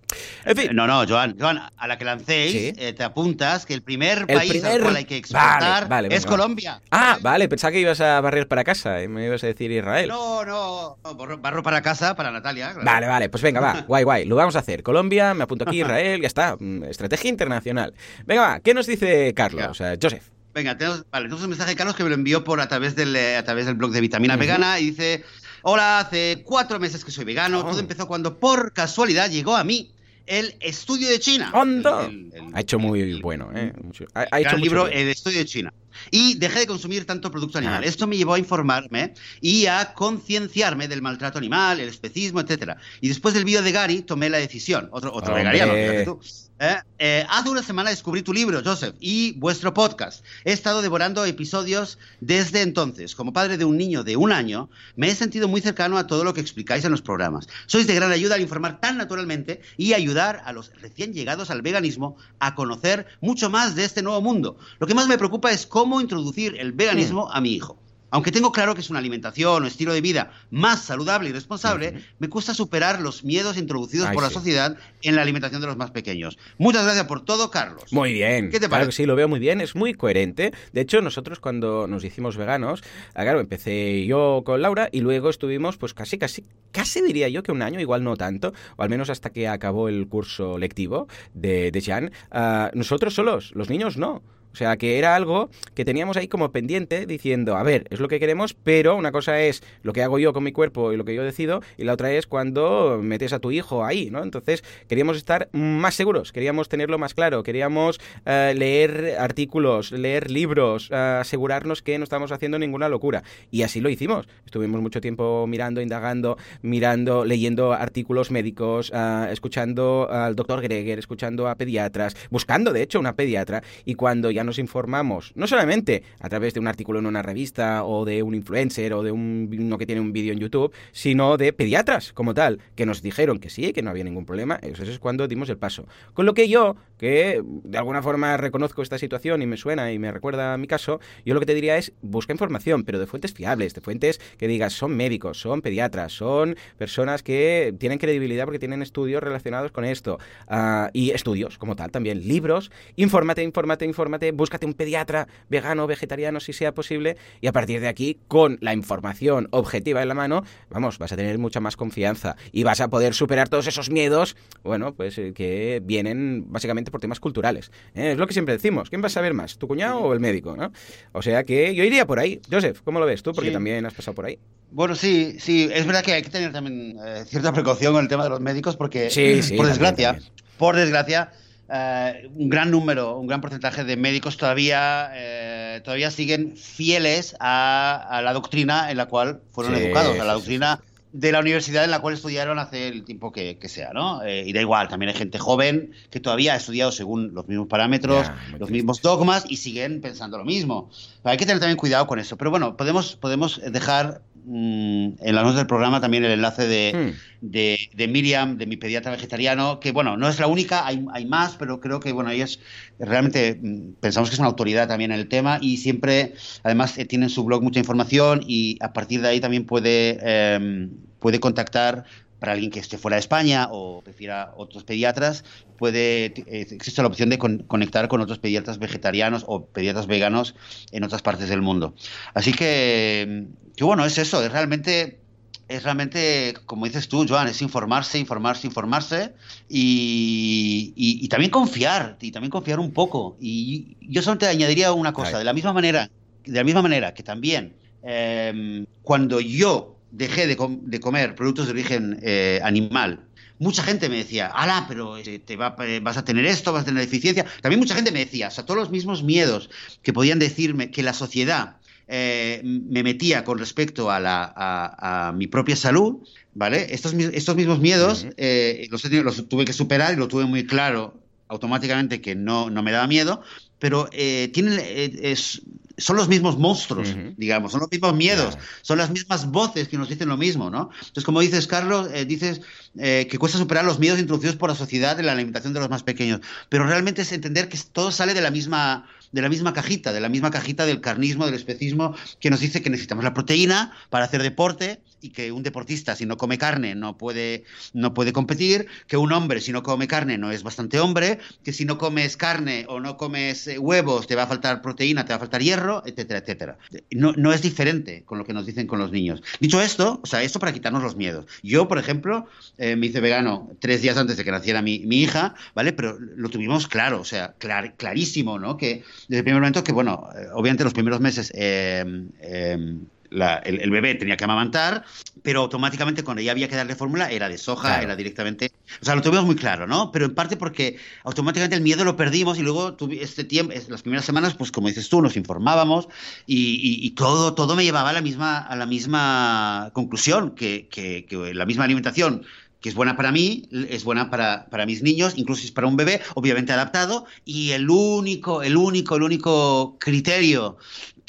En fin, Eh, No, no, Joan, Joan, a la que lancéis, Sí. eh, te apuntas que el primer El país primer- al cual hay que exportar Vale, vale, es. Colombia. Ah, vale, pensaba que ibas a barrer para casa y me ibas a decir Israel. No, no, no, barro, para casa, para Natalia. claro. Vale, vale, pues venga, va, guay, guay, lo vamos a hacer. Colombia, me apunto aquí, <laughs> Israel, ya está, mm, estrategia internacional. Venga, va, ¿qué nos dice Carlos? Venga. O sea, Joseph. Venga, tenemos, vale, tenemos un mensaje de Carlos que me lo envió por a través del, eh, a través del blog de Vitamina. Vegana y dice, hola, hace cuatro meses que soy vegano, Oh. todo empezó cuando por casualidad llegó a mí el estudio de China. ¡Onda! El- el- Ha hecho muy el- bueno, ¿eh? Mucho- ha, ha hecho mucho libro bien. El estudio de China. Y dejé de consumir tanto producto animal. Esto me llevó a informarme y a concienciarme del maltrato animal, el especismo, etcétera. Y después del vídeo de Gary tomé la decisión. Otro, otro veganiano, fíjate tú. Eh, eh, hace una semana descubrí tu libro, Joseph, y vuestro podcast. He estado devorando episodios desde entonces. Como padre de un niño de un año, me he sentido muy cercano a todo lo que explicáis en los programas. Sois de gran ayuda al informar tan naturalmente y ayudar a los recién llegados al veganismo a conocer mucho más de este nuevo mundo. Lo que más me preocupa es cómo introducir el veganismo a mi hijo. Aunque tengo claro que es una alimentación o estilo de vida más saludable y responsable, me cuesta superar los miedos introducidos Ay, por la sí. sociedad en la alimentación de los más pequeños. Muchas gracias por todo, Carlos. Muy bien. ¿Qué te claro parece? que sí, lo veo muy bien, es muy coherente. De hecho, nosotros cuando nos hicimos veganos, ah, claro, empecé yo con Laura y luego estuvimos, pues casi, casi, casi diría yo que un año, igual no tanto, o al menos hasta que acabó el curso lectivo de, de Jan, ah, nosotros solos, los niños no. O sea, que era algo que teníamos ahí como pendiente diciendo, a ver, es lo que queremos, pero una cosa es lo que hago yo con mi cuerpo y lo que yo decido, y la otra es cuando metes a tu hijo ahí, ¿no? Entonces, queríamos estar más seguros, queríamos tenerlo más claro, queríamos eh, leer artículos, leer libros, eh, asegurarnos que no estamos haciendo ninguna locura. Y así lo hicimos. Estuvimos mucho tiempo mirando, indagando, mirando, leyendo artículos médicos, eh, escuchando al doctor Greger, escuchando a pediatras, buscando, de hecho, una pediatra, y cuando ya nos informamos, no solamente a través de un artículo en una revista o de un influencer o de un, uno que tiene un vídeo en YouTube, sino de pediatras como tal, que nos dijeron que sí, que no había ningún problema, eso es cuando dimos el paso. Con lo que yo, que de alguna forma reconozco esta situación y me suena y me recuerda a mi caso, yo lo que te diría es busca información, pero de fuentes fiables, de fuentes que digas son médicos, son pediatras, son personas que tienen credibilidad porque tienen estudios relacionados con esto. Uh, y estudios como tal también, libros, infórmate, infórmate, infórmate, búscate un pediatra vegano, vegetariano si sea posible y a partir de aquí con la información objetiva en la mano, vamos, vas a tener mucha más confianza y vas a poder superar todos esos miedos, bueno, pues eh, que vienen básicamente por temas culturales. ¿eh? Es lo que siempre decimos, ¿quién va a saber más, tu cuñado o el médico? ¿no? O sea que yo iría por ahí. Joseph, ¿cómo lo ves tú? Porque Sí. también has pasado por ahí. Bueno, sí, sí, es verdad que hay que tener también eh, cierta precaución con el tema de los médicos porque, Sí, sí, por desgracia, por desgracia, eh, un gran número, un gran porcentaje de médicos todavía, eh, todavía siguen fieles a, a la doctrina en la cual fueron Sí, educados, a la doctrina de la universidad en la cual estudiaron hace el tiempo que, que sea, ¿no? Eh, y da igual, también hay gente joven que todavía ha estudiado según los mismos parámetros, los triste. mismos dogmas y siguen pensando lo mismo. Hay que tener también cuidado con eso. Pero bueno, podemos, podemos dejar mm, en las notas del programa también el enlace de, Hmm. de, de Miriam, de mi pediatra vegetariano, que bueno, no es la única, hay, hay más, pero creo que bueno, ella es realmente, mm, pensamos que es una autoridad también en el tema y siempre, además, eh, tiene en su blog mucha información y a partir de ahí también puede, eh, puede contactar para alguien que esté fuera de España o prefiera otros pediatras, puede eh, existe la opción de con- conectar con otros pediatras vegetarianos o pediatras veganos en otras partes del mundo. Así que, que bueno, es eso, es realmente es realmente, como dices tú, Joan, es informarse, informarse, informarse y, y- y también confiar, y también confiar un poco. Y yo solamente añadiría una cosa, de la misma manera, de la misma manera que también eh, cuando yo dejé de, com- de comer productos de origen eh, animal, mucha gente me decía, ala, pero eh, te va- eh, vas a tener esto, vas a tener deficiencia. También mucha gente me decía, o sea, todos los mismos miedos que podían decirme que la sociedad eh, me metía con respecto a, la, a, a mi propia salud, ¿vale? Estos, estos mismos miedos eh, los, los tuve que superar y lo tuve muy claro automáticamente que no, no me daba miedo, pero eh, tienen, eh, es- son los mismos monstruos, digamos, son los mismos miedos, son las mismas voces que nos dicen lo mismo, ¿no? Entonces, como dices, Carlos, eh, dices eh, que cuesta superar los miedos introducidos por la sociedad en la alimentación de los más pequeños, pero realmente es entender que todo sale de la misma de la misma cajita, de la misma cajita del carnismo, del especismo, que nos dice que necesitamos la proteína para hacer deporte y que un deportista si no come carne no puede, no puede competir, que un hombre si no come carne no es bastante hombre, que si no comes carne o no comes eh, huevos te va a faltar proteína, te va a faltar hierro, etcétera, etcétera. No, no es diferente con lo que nos dicen con los niños. Dicho esto, o sea, esto para quitarnos los miedos. Yo, por ejemplo, eh, me hice vegano tres días antes de que naciera mi, mi hija, ¿vale? Pero lo tuvimos claro, o sea, clar- clarísimo, ¿no? Que desde el primer momento que, bueno, eh, obviamente los primeros meses eh, eh, la- el, el bebé tenía que amamantar, pero automáticamente cuando ya había que darle fórmula era de soja, Claro. era directamente... O sea, lo tuvimos muy claro, ¿no? Pero en parte porque automáticamente el miedo lo perdimos y luego tuvi- este tiempo, las primeras semanas, pues como dices tú, nos informábamos y, y- y todo, todo me llevaba a la misma, a la misma conclusión, que, que- que la misma alimentación que es buena para mí, es buena para, para mis niños, incluso si es para un bebé, obviamente adaptado, y el único, el único, el único criterio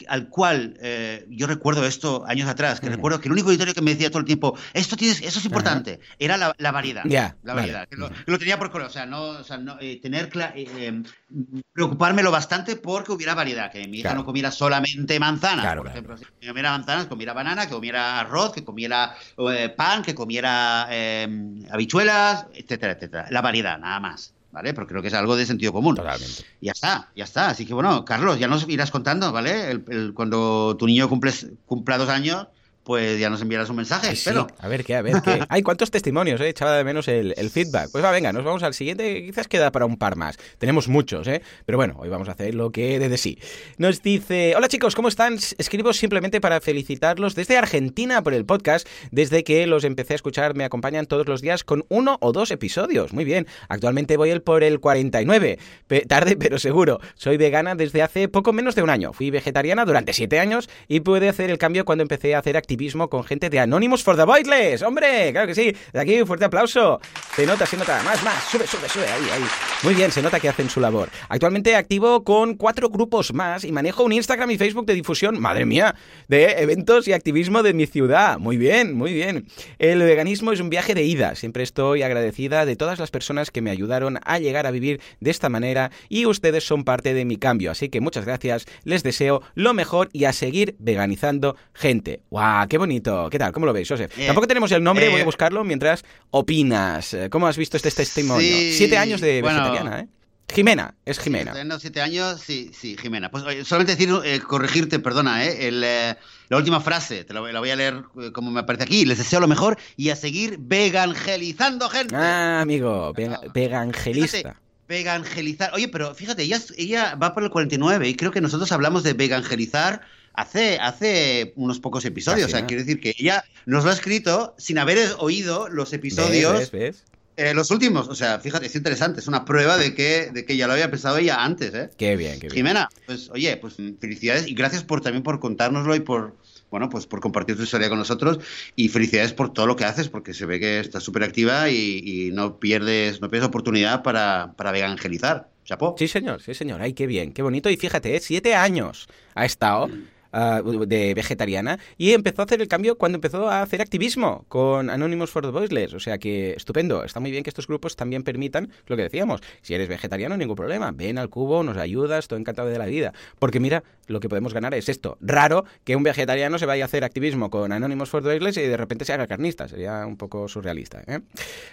al cual eh, yo recuerdo esto años atrás, que recuerdo que el único criterio que me decía todo el tiempo, esto tienes, eso es importante, era la, la variedad. Ya, la vale. variedad. Que lo, Ujú. que lo tenía por color, o sea, no, o sea, no, eh, tener eh, eh, preocuparme lo bastante porque hubiera variedad, que mi hija Claro. no comiera solamente manzana, Claro, por claro. ejemplo, que comiera manzanas, comiera banana, que comiera arroz, que comiera eh, pan, que comiera eh, habichuelas, etcétera, etcétera. La variedad, nada más. ¿Vale? Pero creo que es algo de sentido común. Totalmente. Ya está, ya está. Así que bueno, Carlos, ya nos irás contando, ¿vale? El- el- cuando tu niño cumples, cumpla dos años, pues ya nos enviarás un mensaje. Sí. Pero A ver qué, a ver qué. <laughs> Hay cuántos testimonios, eh. Echaba de menos el, el feedback. Pues va, venga, nos vamos al siguiente. Quizás queda para un par más. Tenemos muchos, eh. Pero bueno, hoy vamos a hacer lo que dé de sí. Nos dice: Hola chicos, ¿cómo están? Escribo simplemente para felicitarlos desde Argentina por el podcast. Desde que los empecé a escuchar, me acompañan todos los días con uno o dos episodios. Muy bien. Actualmente voy el por el 49. Pe- tarde, pero seguro. Soy vegana desde hace poco menos de un año. Fui vegetariana durante siete años y pude hacer el cambio cuando empecé a hacer activismo con gente de Anonymous for the Voiceless. ¡Hombre! ¡Claro que sí! De aquí, un fuerte aplauso. Se nota, se nota. Más, más. Sube, sube, sube. Ahí, ahí. Muy bien, se nota que hacen su labor. Actualmente activo con cuatro grupos más y manejo un Instagram y Facebook de difusión, madre mía, de eventos y activismo de mi ciudad. Muy bien, muy bien. El veganismo es un viaje de ida. Siempre estoy agradecida de todas las personas que me ayudaron a llegar a vivir de esta manera y ustedes son parte de mi cambio. Así que muchas gracias, les deseo lo mejor y a seguir veganizando gente. ¡Guau! ¡Qué bonito! ¿Qué tal? ¿Cómo lo veis, Joseph? Eh, Tampoco tenemos el nombre, eh, voy a buscarlo mientras opinas. Eh, ¿Cómo has visto este testimonio? Sí, Siete años de bueno. vegetariana, ¿eh? Jimena, es Jimena. Teniendo siete años, sí, sí, Jimena. Pues oye, solamente decir, eh, corregirte, perdona, eh, el, eh, la última frase, te la, voy- la voy a leer eh, como me aparece aquí. Les deseo lo mejor y a seguir vegangelizando gente. Ah, amigo, vega- vegangelista. Fíjate, vegangelizar. Oye, pero fíjate, ella, ella va por el 49 y creo que nosotros hablamos de vegangelizar hace, hace unos pocos episodios. Casi, o sea, ¿no? quiero decir que ella nos lo ha escrito sin haber oído los episodios, ¿Ves, ves, ves? eh, los últimos. O sea, fíjate, es interesante, es una prueba de que, de que ya lo había pensado ella antes, ¿eh? Qué bien, qué bien. Jimena, pues oye, pues mm, felicidades y gracias por también por contárnoslo y por bueno, pues por compartir tu historia con nosotros y felicidades por todo lo que haces porque se ve que estás súper activa y, y no pierdes no pierdes oportunidad para, para vegangelizar. Chapó. Sí, señor, sí, señor. Ay, qué bien, qué bonito. Y fíjate, ¿eh? siete años ha estado ah, de vegetariana y empezó a hacer el cambio cuando empezó a hacer activismo con Anonymous for the Voiceless. O sea que estupendo. Está muy bien que estos grupos también permitan lo que decíamos. Si eres vegetariano, ningún problema. Ven al cubo, nos ayudas, todo encantado de la vida. Porque mira, lo que podemos ganar es esto. Raro que un vegetariano se vaya a hacer activismo con Anonymous for the Voiceless y de repente se haga carnista. Sería un poco surrealista. ¿eh?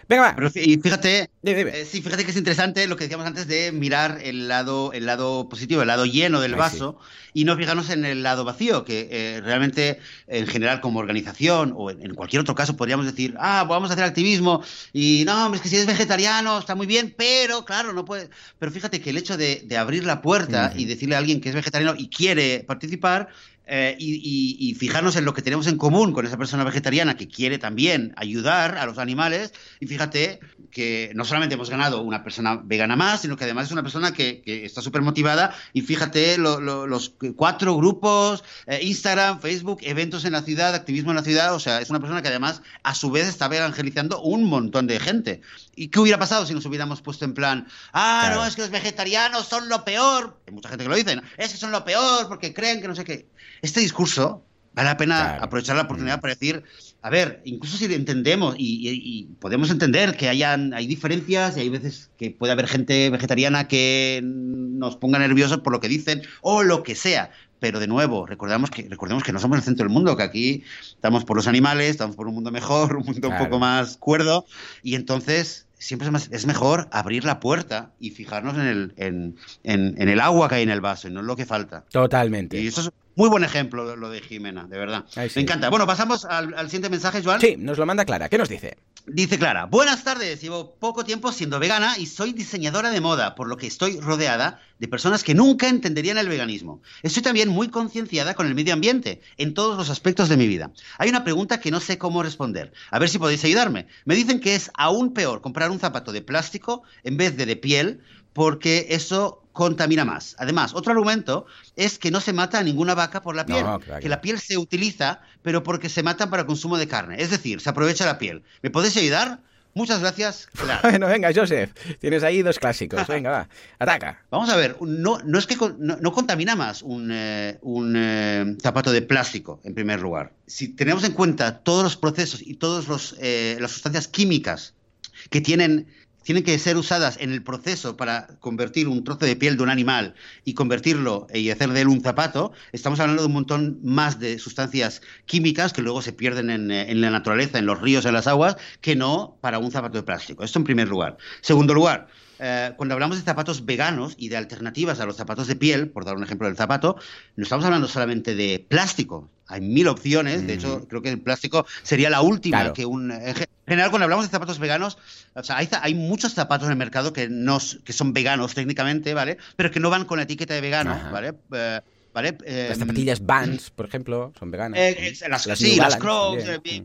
Venga, va. Pero y fíjate, Dime, dime. eh, sí, fíjate que es interesante lo que decíamos antes de mirar el lado, el lado positivo, el lado lleno del Ay, vaso y no fijarnos en el lado vacío, que eh, realmente en general como organización o en, en cualquier otro caso podríamos decir, ah, vamos a hacer activismo y no, es que si eres vegetariano está muy bien, pero claro, no puede. Pero fíjate que el hecho de, de abrir la puerta Ujú. y decirle a alguien que es vegetariano y quiere participar, eh, y, y- y fijarnos en lo que tenemos en común con esa persona vegetariana que quiere también ayudar a los animales. Y fíjate que no solamente hemos ganado una persona vegana más, sino que además es una persona que, que está súper motivada. Y fíjate lo- lo- los cuatro grupos, eh, Instagram, Facebook, eventos en la ciudad, activismo en la ciudad. O sea, es una persona que además a su vez está evangelizando un montón de gente. ¿Y qué hubiera pasado si nos hubiéramos puesto en plan, ah, Claro. no, es que los vegetarianos son lo peor? Hay mucha gente que lo dice, ¿no? es que son lo peor porque creen que no sé qué. Este discurso vale la pena Claro. aprovechar la oportunidad para decir, a ver, incluso si entendemos y, y- y podemos entender que hayan, hay diferencias y hay veces que puede haber gente vegetariana que nos ponga nerviosos por lo que dicen o lo que sea. Pero de nuevo, recordamos que, recordemos que no somos el centro del mundo, que aquí estamos por los animales, estamos por un mundo mejor, un mundo Claro. un poco más cuerdo, y entonces siempre es mejor abrir la puerta y fijarnos en el, en, en- en el agua que hay en el vaso y no en lo que falta. Totalmente. Y eso es muy buen ejemplo lo- de Jimena, de verdad. Ay, sí. Me encanta. Bueno, pasamos al, al siguiente mensaje, Joan. Sí, nos lo manda Clara. ¿Qué nos dice? Dice Clara, buenas tardes, llevo poco tiempo siendo vegana y soy diseñadora de moda, por lo que estoy rodeada de personas que nunca entenderían el veganismo. Estoy también muy concienciada con el medio ambiente en todos los aspectos de mi vida. Hay una pregunta que no sé cómo responder, a ver si podéis ayudarme. Me dicen que es aún peor comprar un zapato de plástico en vez de de piel porque eso contamina más. Además, otro argumento es que no se mata a ninguna vaca por la piel, No, claro. que la piel se utiliza, pero porque se matan para consumo de carne. Es decir, se aprovecha la piel. ¿Me podéis ayudar? Muchas gracias. <laughs> Clara. Bueno, venga, Joseph. Tienes ahí dos clásicos. <laughs> Venga, va. Ataca. Vamos a ver, no, no es que con- no, no contamina más un, eh, un, eh, zapato de plástico, en primer lugar. Si tenemos en cuenta todos los procesos y todas las sustancias químicas que tienen, tienen que ser usadas en el proceso para convertir un trozo de piel de un animal y convertirlo y hacer de él un zapato, estamos hablando de un montón más de sustancias químicas que luego se pierden en, eh, en la naturaleza, en los ríos, en las aguas, que no para un zapato de plástico. Esto en primer lugar. Segundo lugar, eh, cuando hablamos de zapatos veganos y de alternativas a los zapatos de piel, por dar un ejemplo del zapato, no estamos hablando solamente de plástico. Hay mil opciones. De hecho, creo que el plástico sería la última que un. En general, cuando hablamos de zapatos veganos, o sea, hay, hay, muchos zapatos en el mercado que, no, que son veganos técnicamente, ¿vale? Pero que no van con la etiqueta de vegano, ¿vale? Eh, las em, zapatillas Vans, por ejemplo, son veganas. Eh, las, sí, las Crocs, eh,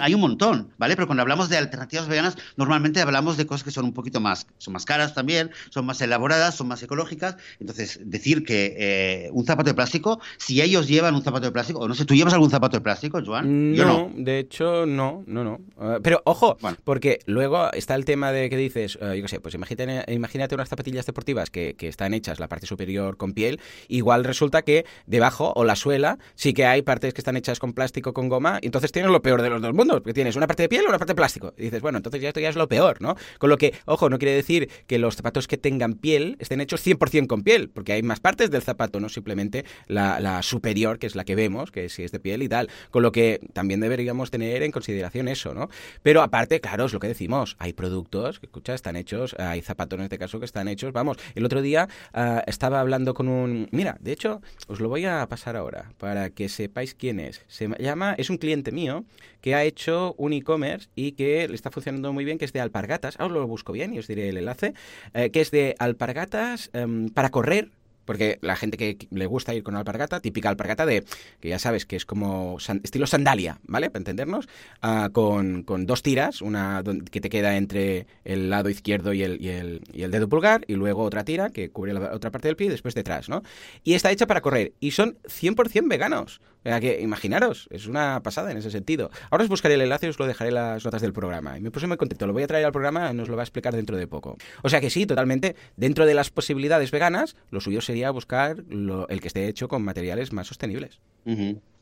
hay un montón, ¿vale? Pero cuando hablamos de alternativas veganas, normalmente hablamos de cosas que son un poquito más, son más caras también, son más elaboradas, son más ecológicas. Entonces, decir que eh, un zapato de plástico, si ellos llevan un zapato de plástico, o no sé, ¿tú llevas algún zapato de plástico, Joan? Yo no, de hecho, no, no, no. pero ojo, porque luego está el tema de que dices, yo qué sé, pues imagínate, imagínate unas zapatillas deportivas que, que están hechas la parte superior con piel, igual resulta resulta que debajo o la suela sí que hay partes que están hechas con plástico, con goma, y entonces tienes lo peor de los dos mundos, porque tienes una parte de piel o una parte de plástico. Y dices, bueno, entonces ya esto ya es lo peor, ¿no? Con lo que, ojo, no quiere decir que los zapatos que tengan piel estén hechos 100% con piel, porque hay más partes del zapato, no simplemente la, superior, que es la que vemos, que si es de piel y tal. Con lo que también deberíamos tener en consideración eso, ¿no? Pero aparte, claro, es lo que decimos, hay productos que, escucha, están hechos, hay zapatos en este caso que están hechos, vamos, el otro día ah, estaba hablando con un... Mira, de hecho, os lo voy a pasar ahora para que sepáis quién es. Se llama, es un cliente mío que ha hecho un e-commerce y que le está funcionando muy bien, que es de alpargatas. Ahora lo busco bien y os diré el enlace. Eh, que es de alpargatas em, para correr porque la gente que le gusta ir con alpargata, típica alpargata de, que ya sabes que es como estilo sandalia, ¿vale? Para entendernos, ah, con, dos tiras, una que te queda entre el lado izquierdo y el, y el, y el dedo pulgar, y luego otra tira que cubre la otra parte del pie y después detrás, ¿no? Y está hecha para correr, y son 100% veganos. Que, imaginaros, es una pasada en ese sentido. Ahora os buscaré el enlace y os lo dejaré en las notas del programa. Y me puse muy contento, lo voy a traer al programa y nos lo va a explicar dentro de poco. O sea que sí, totalmente, dentro de las posibilidades veganas, lo suyo sería buscar el que esté hecho con materiales más sostenibles.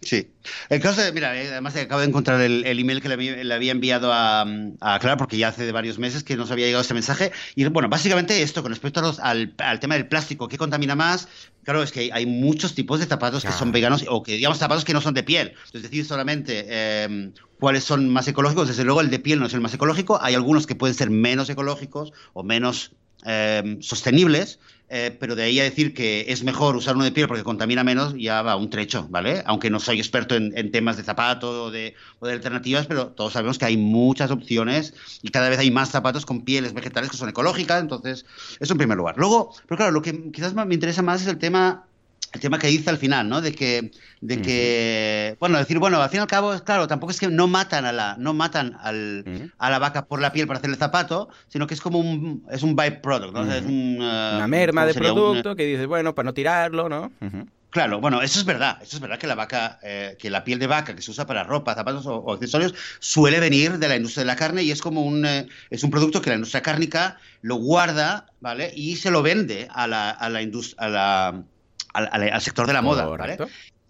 Sí. El caso de, mira, eh, además acabo de encontrar el, email que le, había enviado a, a, Clara, porque ya hace varios meses que nos había llegado este mensaje. Y bueno, básicamente esto, con respecto al, tema del plástico, ¿qué contamina más? Claro, es que hay, muchos tipos de zapatos que son veganos o que digamos zapatos que no son de piel. Es decir, solamente em, cuáles son más ecológicos. Desde luego, el de piel no es el más ecológico. Hay algunos que pueden ser menos ecológicos o menos em, sostenibles. Eh, pero de ahí a decir que es mejor usar uno de piel porque contamina menos, ya va un trecho, ¿vale? Aunque no soy experto en, temas de zapatos o de, o de, alternativas, pero todos sabemos que hay muchas opciones y cada vez hay más zapatos con pieles vegetales que son ecológicas, entonces, eso en primer lugar. Luego, pero claro, lo que quizás me interesa más es el tema el tema que dice al final, ¿no? De que, de que, bueno, decir, bueno, al fin y al cabo, claro, tampoco es que no matan a la, no matan al, a la vaca por la piel para hacer el zapato, sino que es como un, es un byproduct, ¿no? es un, uh, una merma de producto que dices, bueno, para no tirarlo, ¿no? Claro, bueno, eso es verdad. Eso es verdad que la vaca, eh, que la piel de vaca que se usa para ropa, zapatos o, accesorios suele venir de la industria de la carne y es como un eh, es un producto que la industria cárnica lo guarda, ¿vale? Y se lo vende a la, a la industria, a la al, sector de la moda, ¿vale?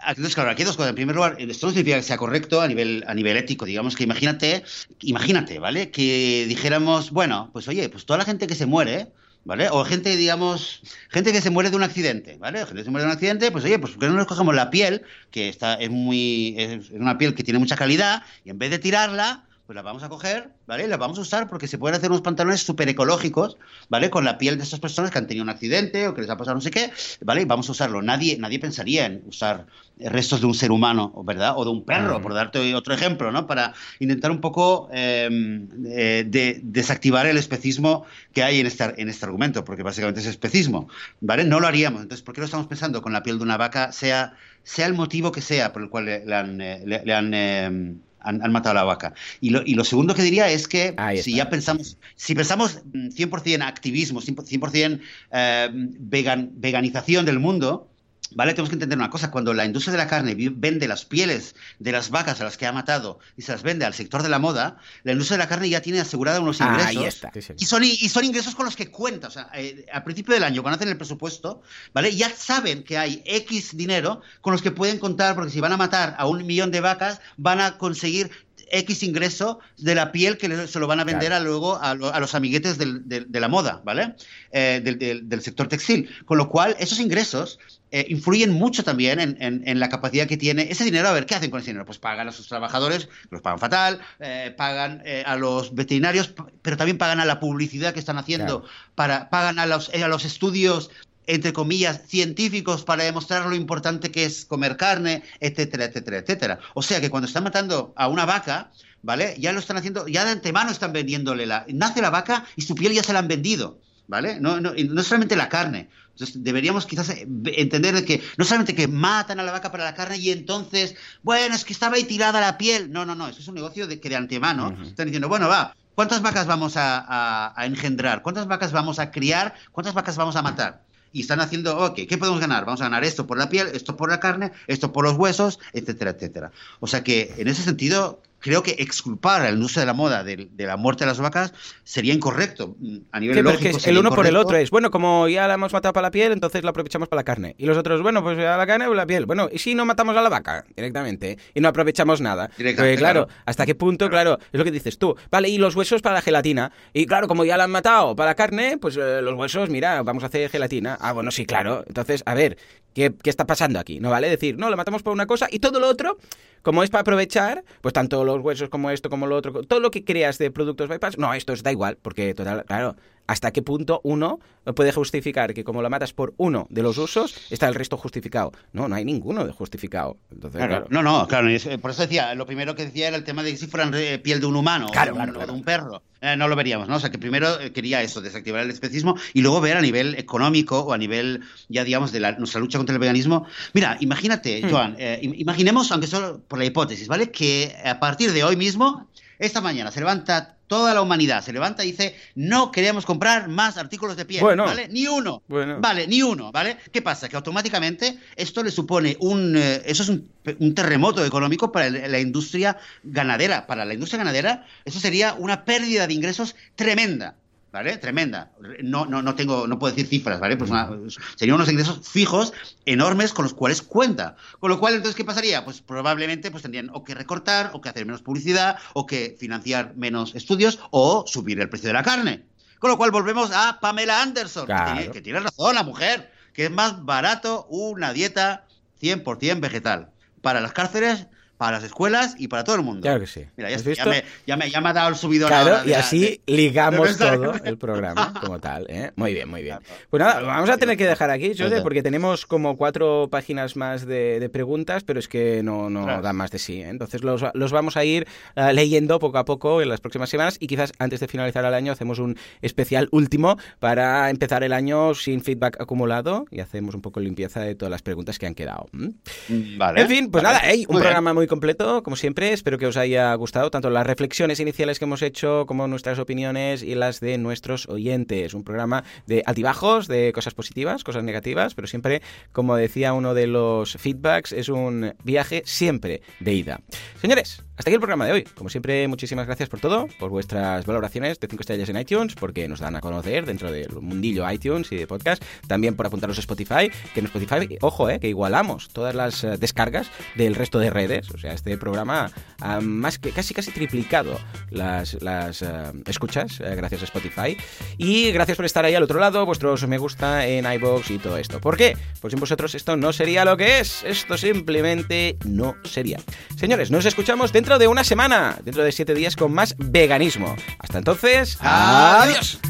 Entonces, claro, aquí hay dos cosas. En primer lugar, esto no significa que sea correcto a nivel, a nivel ético. Digamos que imagínate, imagínate, ¿vale? Que dijéramos, bueno, pues oye, pues toda la gente que se muere, ¿vale? O gente, digamos, gente que se muere de un accidente, ¿vale? Gente que se muere de un accidente, pues oye, pues ¿por qué no nos cogemos la piel, que está, es muy, es una piel que tiene mucha calidad, y en vez de tirarla, pues la vamos a coger, ¿vale? Y la vamos a usar porque se pueden hacer unos pantalones súper ecológicos, ¿vale? Con la piel de estas personas que han tenido un accidente o que les ha pasado no sé qué, ¿vale? Y vamos a usarlo. Nadie, nadie pensaría en usar restos de un ser humano, ¿verdad? O de un perro, por darte otro ejemplo, ¿no? Para intentar un poco em, eh, de, desactivar el especismo que hay en este, en este argumento, porque básicamente es especismo, ¿vale? No lo haríamos. Entonces, ¿por qué lo estamos pensando con la piel de una vaca, sea, sea el motivo que sea por el cual le, han... Eh, le, han em, han, matado a la vaca. Y lo, y lo, segundo que diría es que si ya pensamos, si pensamos 100% activismo, 100% eh, vegan, veganización del mundo, ¿Vale? Tenemos que entender una cosa, cuando la industria de la carne vende las pieles de las vacas a las que ha matado y se las vende al sector de la moda, la industria de la carne ya tiene asegurada unos ingresos. ahí está. Y, son, y son ingresos con los que cuenta. O sea, eh, al principio del año, cuando hacen el presupuesto, ¿vale? Ya saben que hay X dinero con los que pueden contar, porque si van a matar a un millón de vacas, van a conseguir X ingreso de la piel que se lo van a vender a luego a, los amiguetes de la moda, ¿vale? Eh, del, sector textil. Con lo cual, esos ingresos eh, influyen mucho también en, la capacidad que tiene ese dinero. A ver, ¿qué hacen con ese dinero? Pues pagan a sus trabajadores, los pagan fatal, eh, pagan a los veterinarios, pero también pagan a la publicidad que están haciendo, para, pagan a los, a los estudios entre comillas, científicos para demostrar lo importante que es comer carne, etcétera, etcétera, etcétera. O sea que cuando están matando a una vaca, ¿vale? Ya lo están haciendo, ya de antemano están vendiéndole la... Nace la vaca y su piel ya se la han vendido, ¿vale? No, no, no solamente la carne. Entonces deberíamos quizás eh, entender que no solamente que matan a la vaca para la carne y entonces, bueno, es que estaba ahí tirada la piel. No, no, no, eso es un negocio de que de antemano están diciendo, bueno, va, ¿cuántas vacas vamos a, a engendrar? ¿Cuántas vacas vamos a criar? ¿Cuántas vacas vamos a matar? Y están haciendo, ok, ¿qué podemos ganar? Vamos a ganar esto por la piel, esto por la carne, esto por los huesos, etcétera, etcétera. O sea que en ese sentido creo que exculpar a la industria de la moda de, la muerte de las vacas sería incorrecto mm, a nivel lógico. el uno por el otro es, bueno, como ya la hemos matado para la piel, entonces la aprovechamos para la carne. Y los otros, bueno, pues ya la carne o la piel. Bueno, ¿y si no matamos a la vaca directamente y no aprovechamos nada? Pues claro, ¿hasta qué punto? Claro, es lo que dices tú. Vale, y los huesos para la gelatina. Y claro, como ya la han matado para la carne, pues eh, los huesos, mira, vamos a hacer gelatina. Ah, bueno, sí, claro. Entonces, a ver, ¿qué, qué está pasando aquí? ¿No vale? Decir, no, lo matamos por una cosa y todo lo otro como es para aprovechar, pues tanto los huesos como esto, como lo otro, todo lo que creas de productos bypass, no, esto da igual, porque total, claro, hasta qué punto uno puede justificar que como lo matas por uno de los usos, está el resto justificado. No, no hay ninguno de justificado. Entonces, claro, No, no, claro. Por eso decía, lo primero que decía era el tema de que si fueran piel de un humano o de un, perro. Eh, no lo veríamos, ¿no? O sea, que primero eh, quería eso, desactivar el especismo y luego ver a nivel económico o a nivel, ya digamos, de la, nuestra lucha contra el veganismo. Mira, imagínate, hmm. Joan, eh, imaginemos, aunque solo por la hipótesis, ¿vale? Que a partir de hoy mismo, esta mañana se levanta toda la humanidad se levanta y dice, no queremos comprar más artículos de piel, ¿vale? Ni uno, ¿vale? Ni uno, ¿vale? ¿Qué pasa? Que automáticamente esto le supone un, eh, eso es un, terremoto económico para la industria ganadera. Para la industria ganadera, eso sería una pérdida de ingresos tremenda. ¿Vale? Tremenda. No, no, no tengo, no puedo decir cifras, ¿vale? Pues serían unos ingresos fijos enormes con los cuales cuenta. Con lo cual, entonces, ¿qué pasaría? Pues probablemente pues tendrían o que recortar, o que hacer menos publicidad, o que financiar menos estudios, o subir el precio de la carne. Con lo cual volvemos a Pamela Anderson, que, tiene, que tiene razón la mujer, que es más barato una dieta 100% vegetal. Para las cárceles para las escuelas y para todo el mundo. Claro que sí. Mira, ya, ya, me, ya, me, ya, me, ha dado el subidón. Claro, y así ligamos todo el programa como tal. ¿eh? Muy bien, muy bien. Pues nada, vamos a tener que dejar aquí, José, porque tenemos como cuatro páginas más de, preguntas, pero es que no, no dan más de sí. ¿eh? Entonces los, los, vamos a ir uh, leyendo poco a poco en las próximas semanas y quizás antes de finalizar el año hacemos un especial último para empezar el año sin feedback acumulado y hacemos un poco limpieza de todas las preguntas que han quedado. Vale. En fin, pues nada, hey, un programa muy completo, como siempre. Espero que os haya gustado tanto las reflexiones iniciales que hemos hecho como nuestras opiniones y las de nuestros oyentes. Un programa de altibajos, de cosas positivas, cosas negativas, pero siempre, como decía uno de los feedbacks, es un viaje siempre de ida. Señores, hasta aquí el programa de hoy. Como siempre, muchísimas gracias por todo, por vuestras valoraciones de 5 estrellas en iTunes, porque nos dan a conocer dentro del mundillo iTunes y de podcast. También por apuntaros a Spotify, que en Spotify, ojo, eh, que igualamos todas las eh, descargas del resto de redes. O sea, este programa ha más que casi casi triplicado las, las eh, escuchas gracias a Spotify. Y gracias por estar ahí al otro lado, vuestros me gusta en iBox y todo esto. ¿Por qué? Pues sin vosotros esto no sería lo que es. Esto simplemente no sería. Señores, nos escuchamos dentro dentro de una semana, dentro de siete días con más veganismo. Hasta entonces, adiós.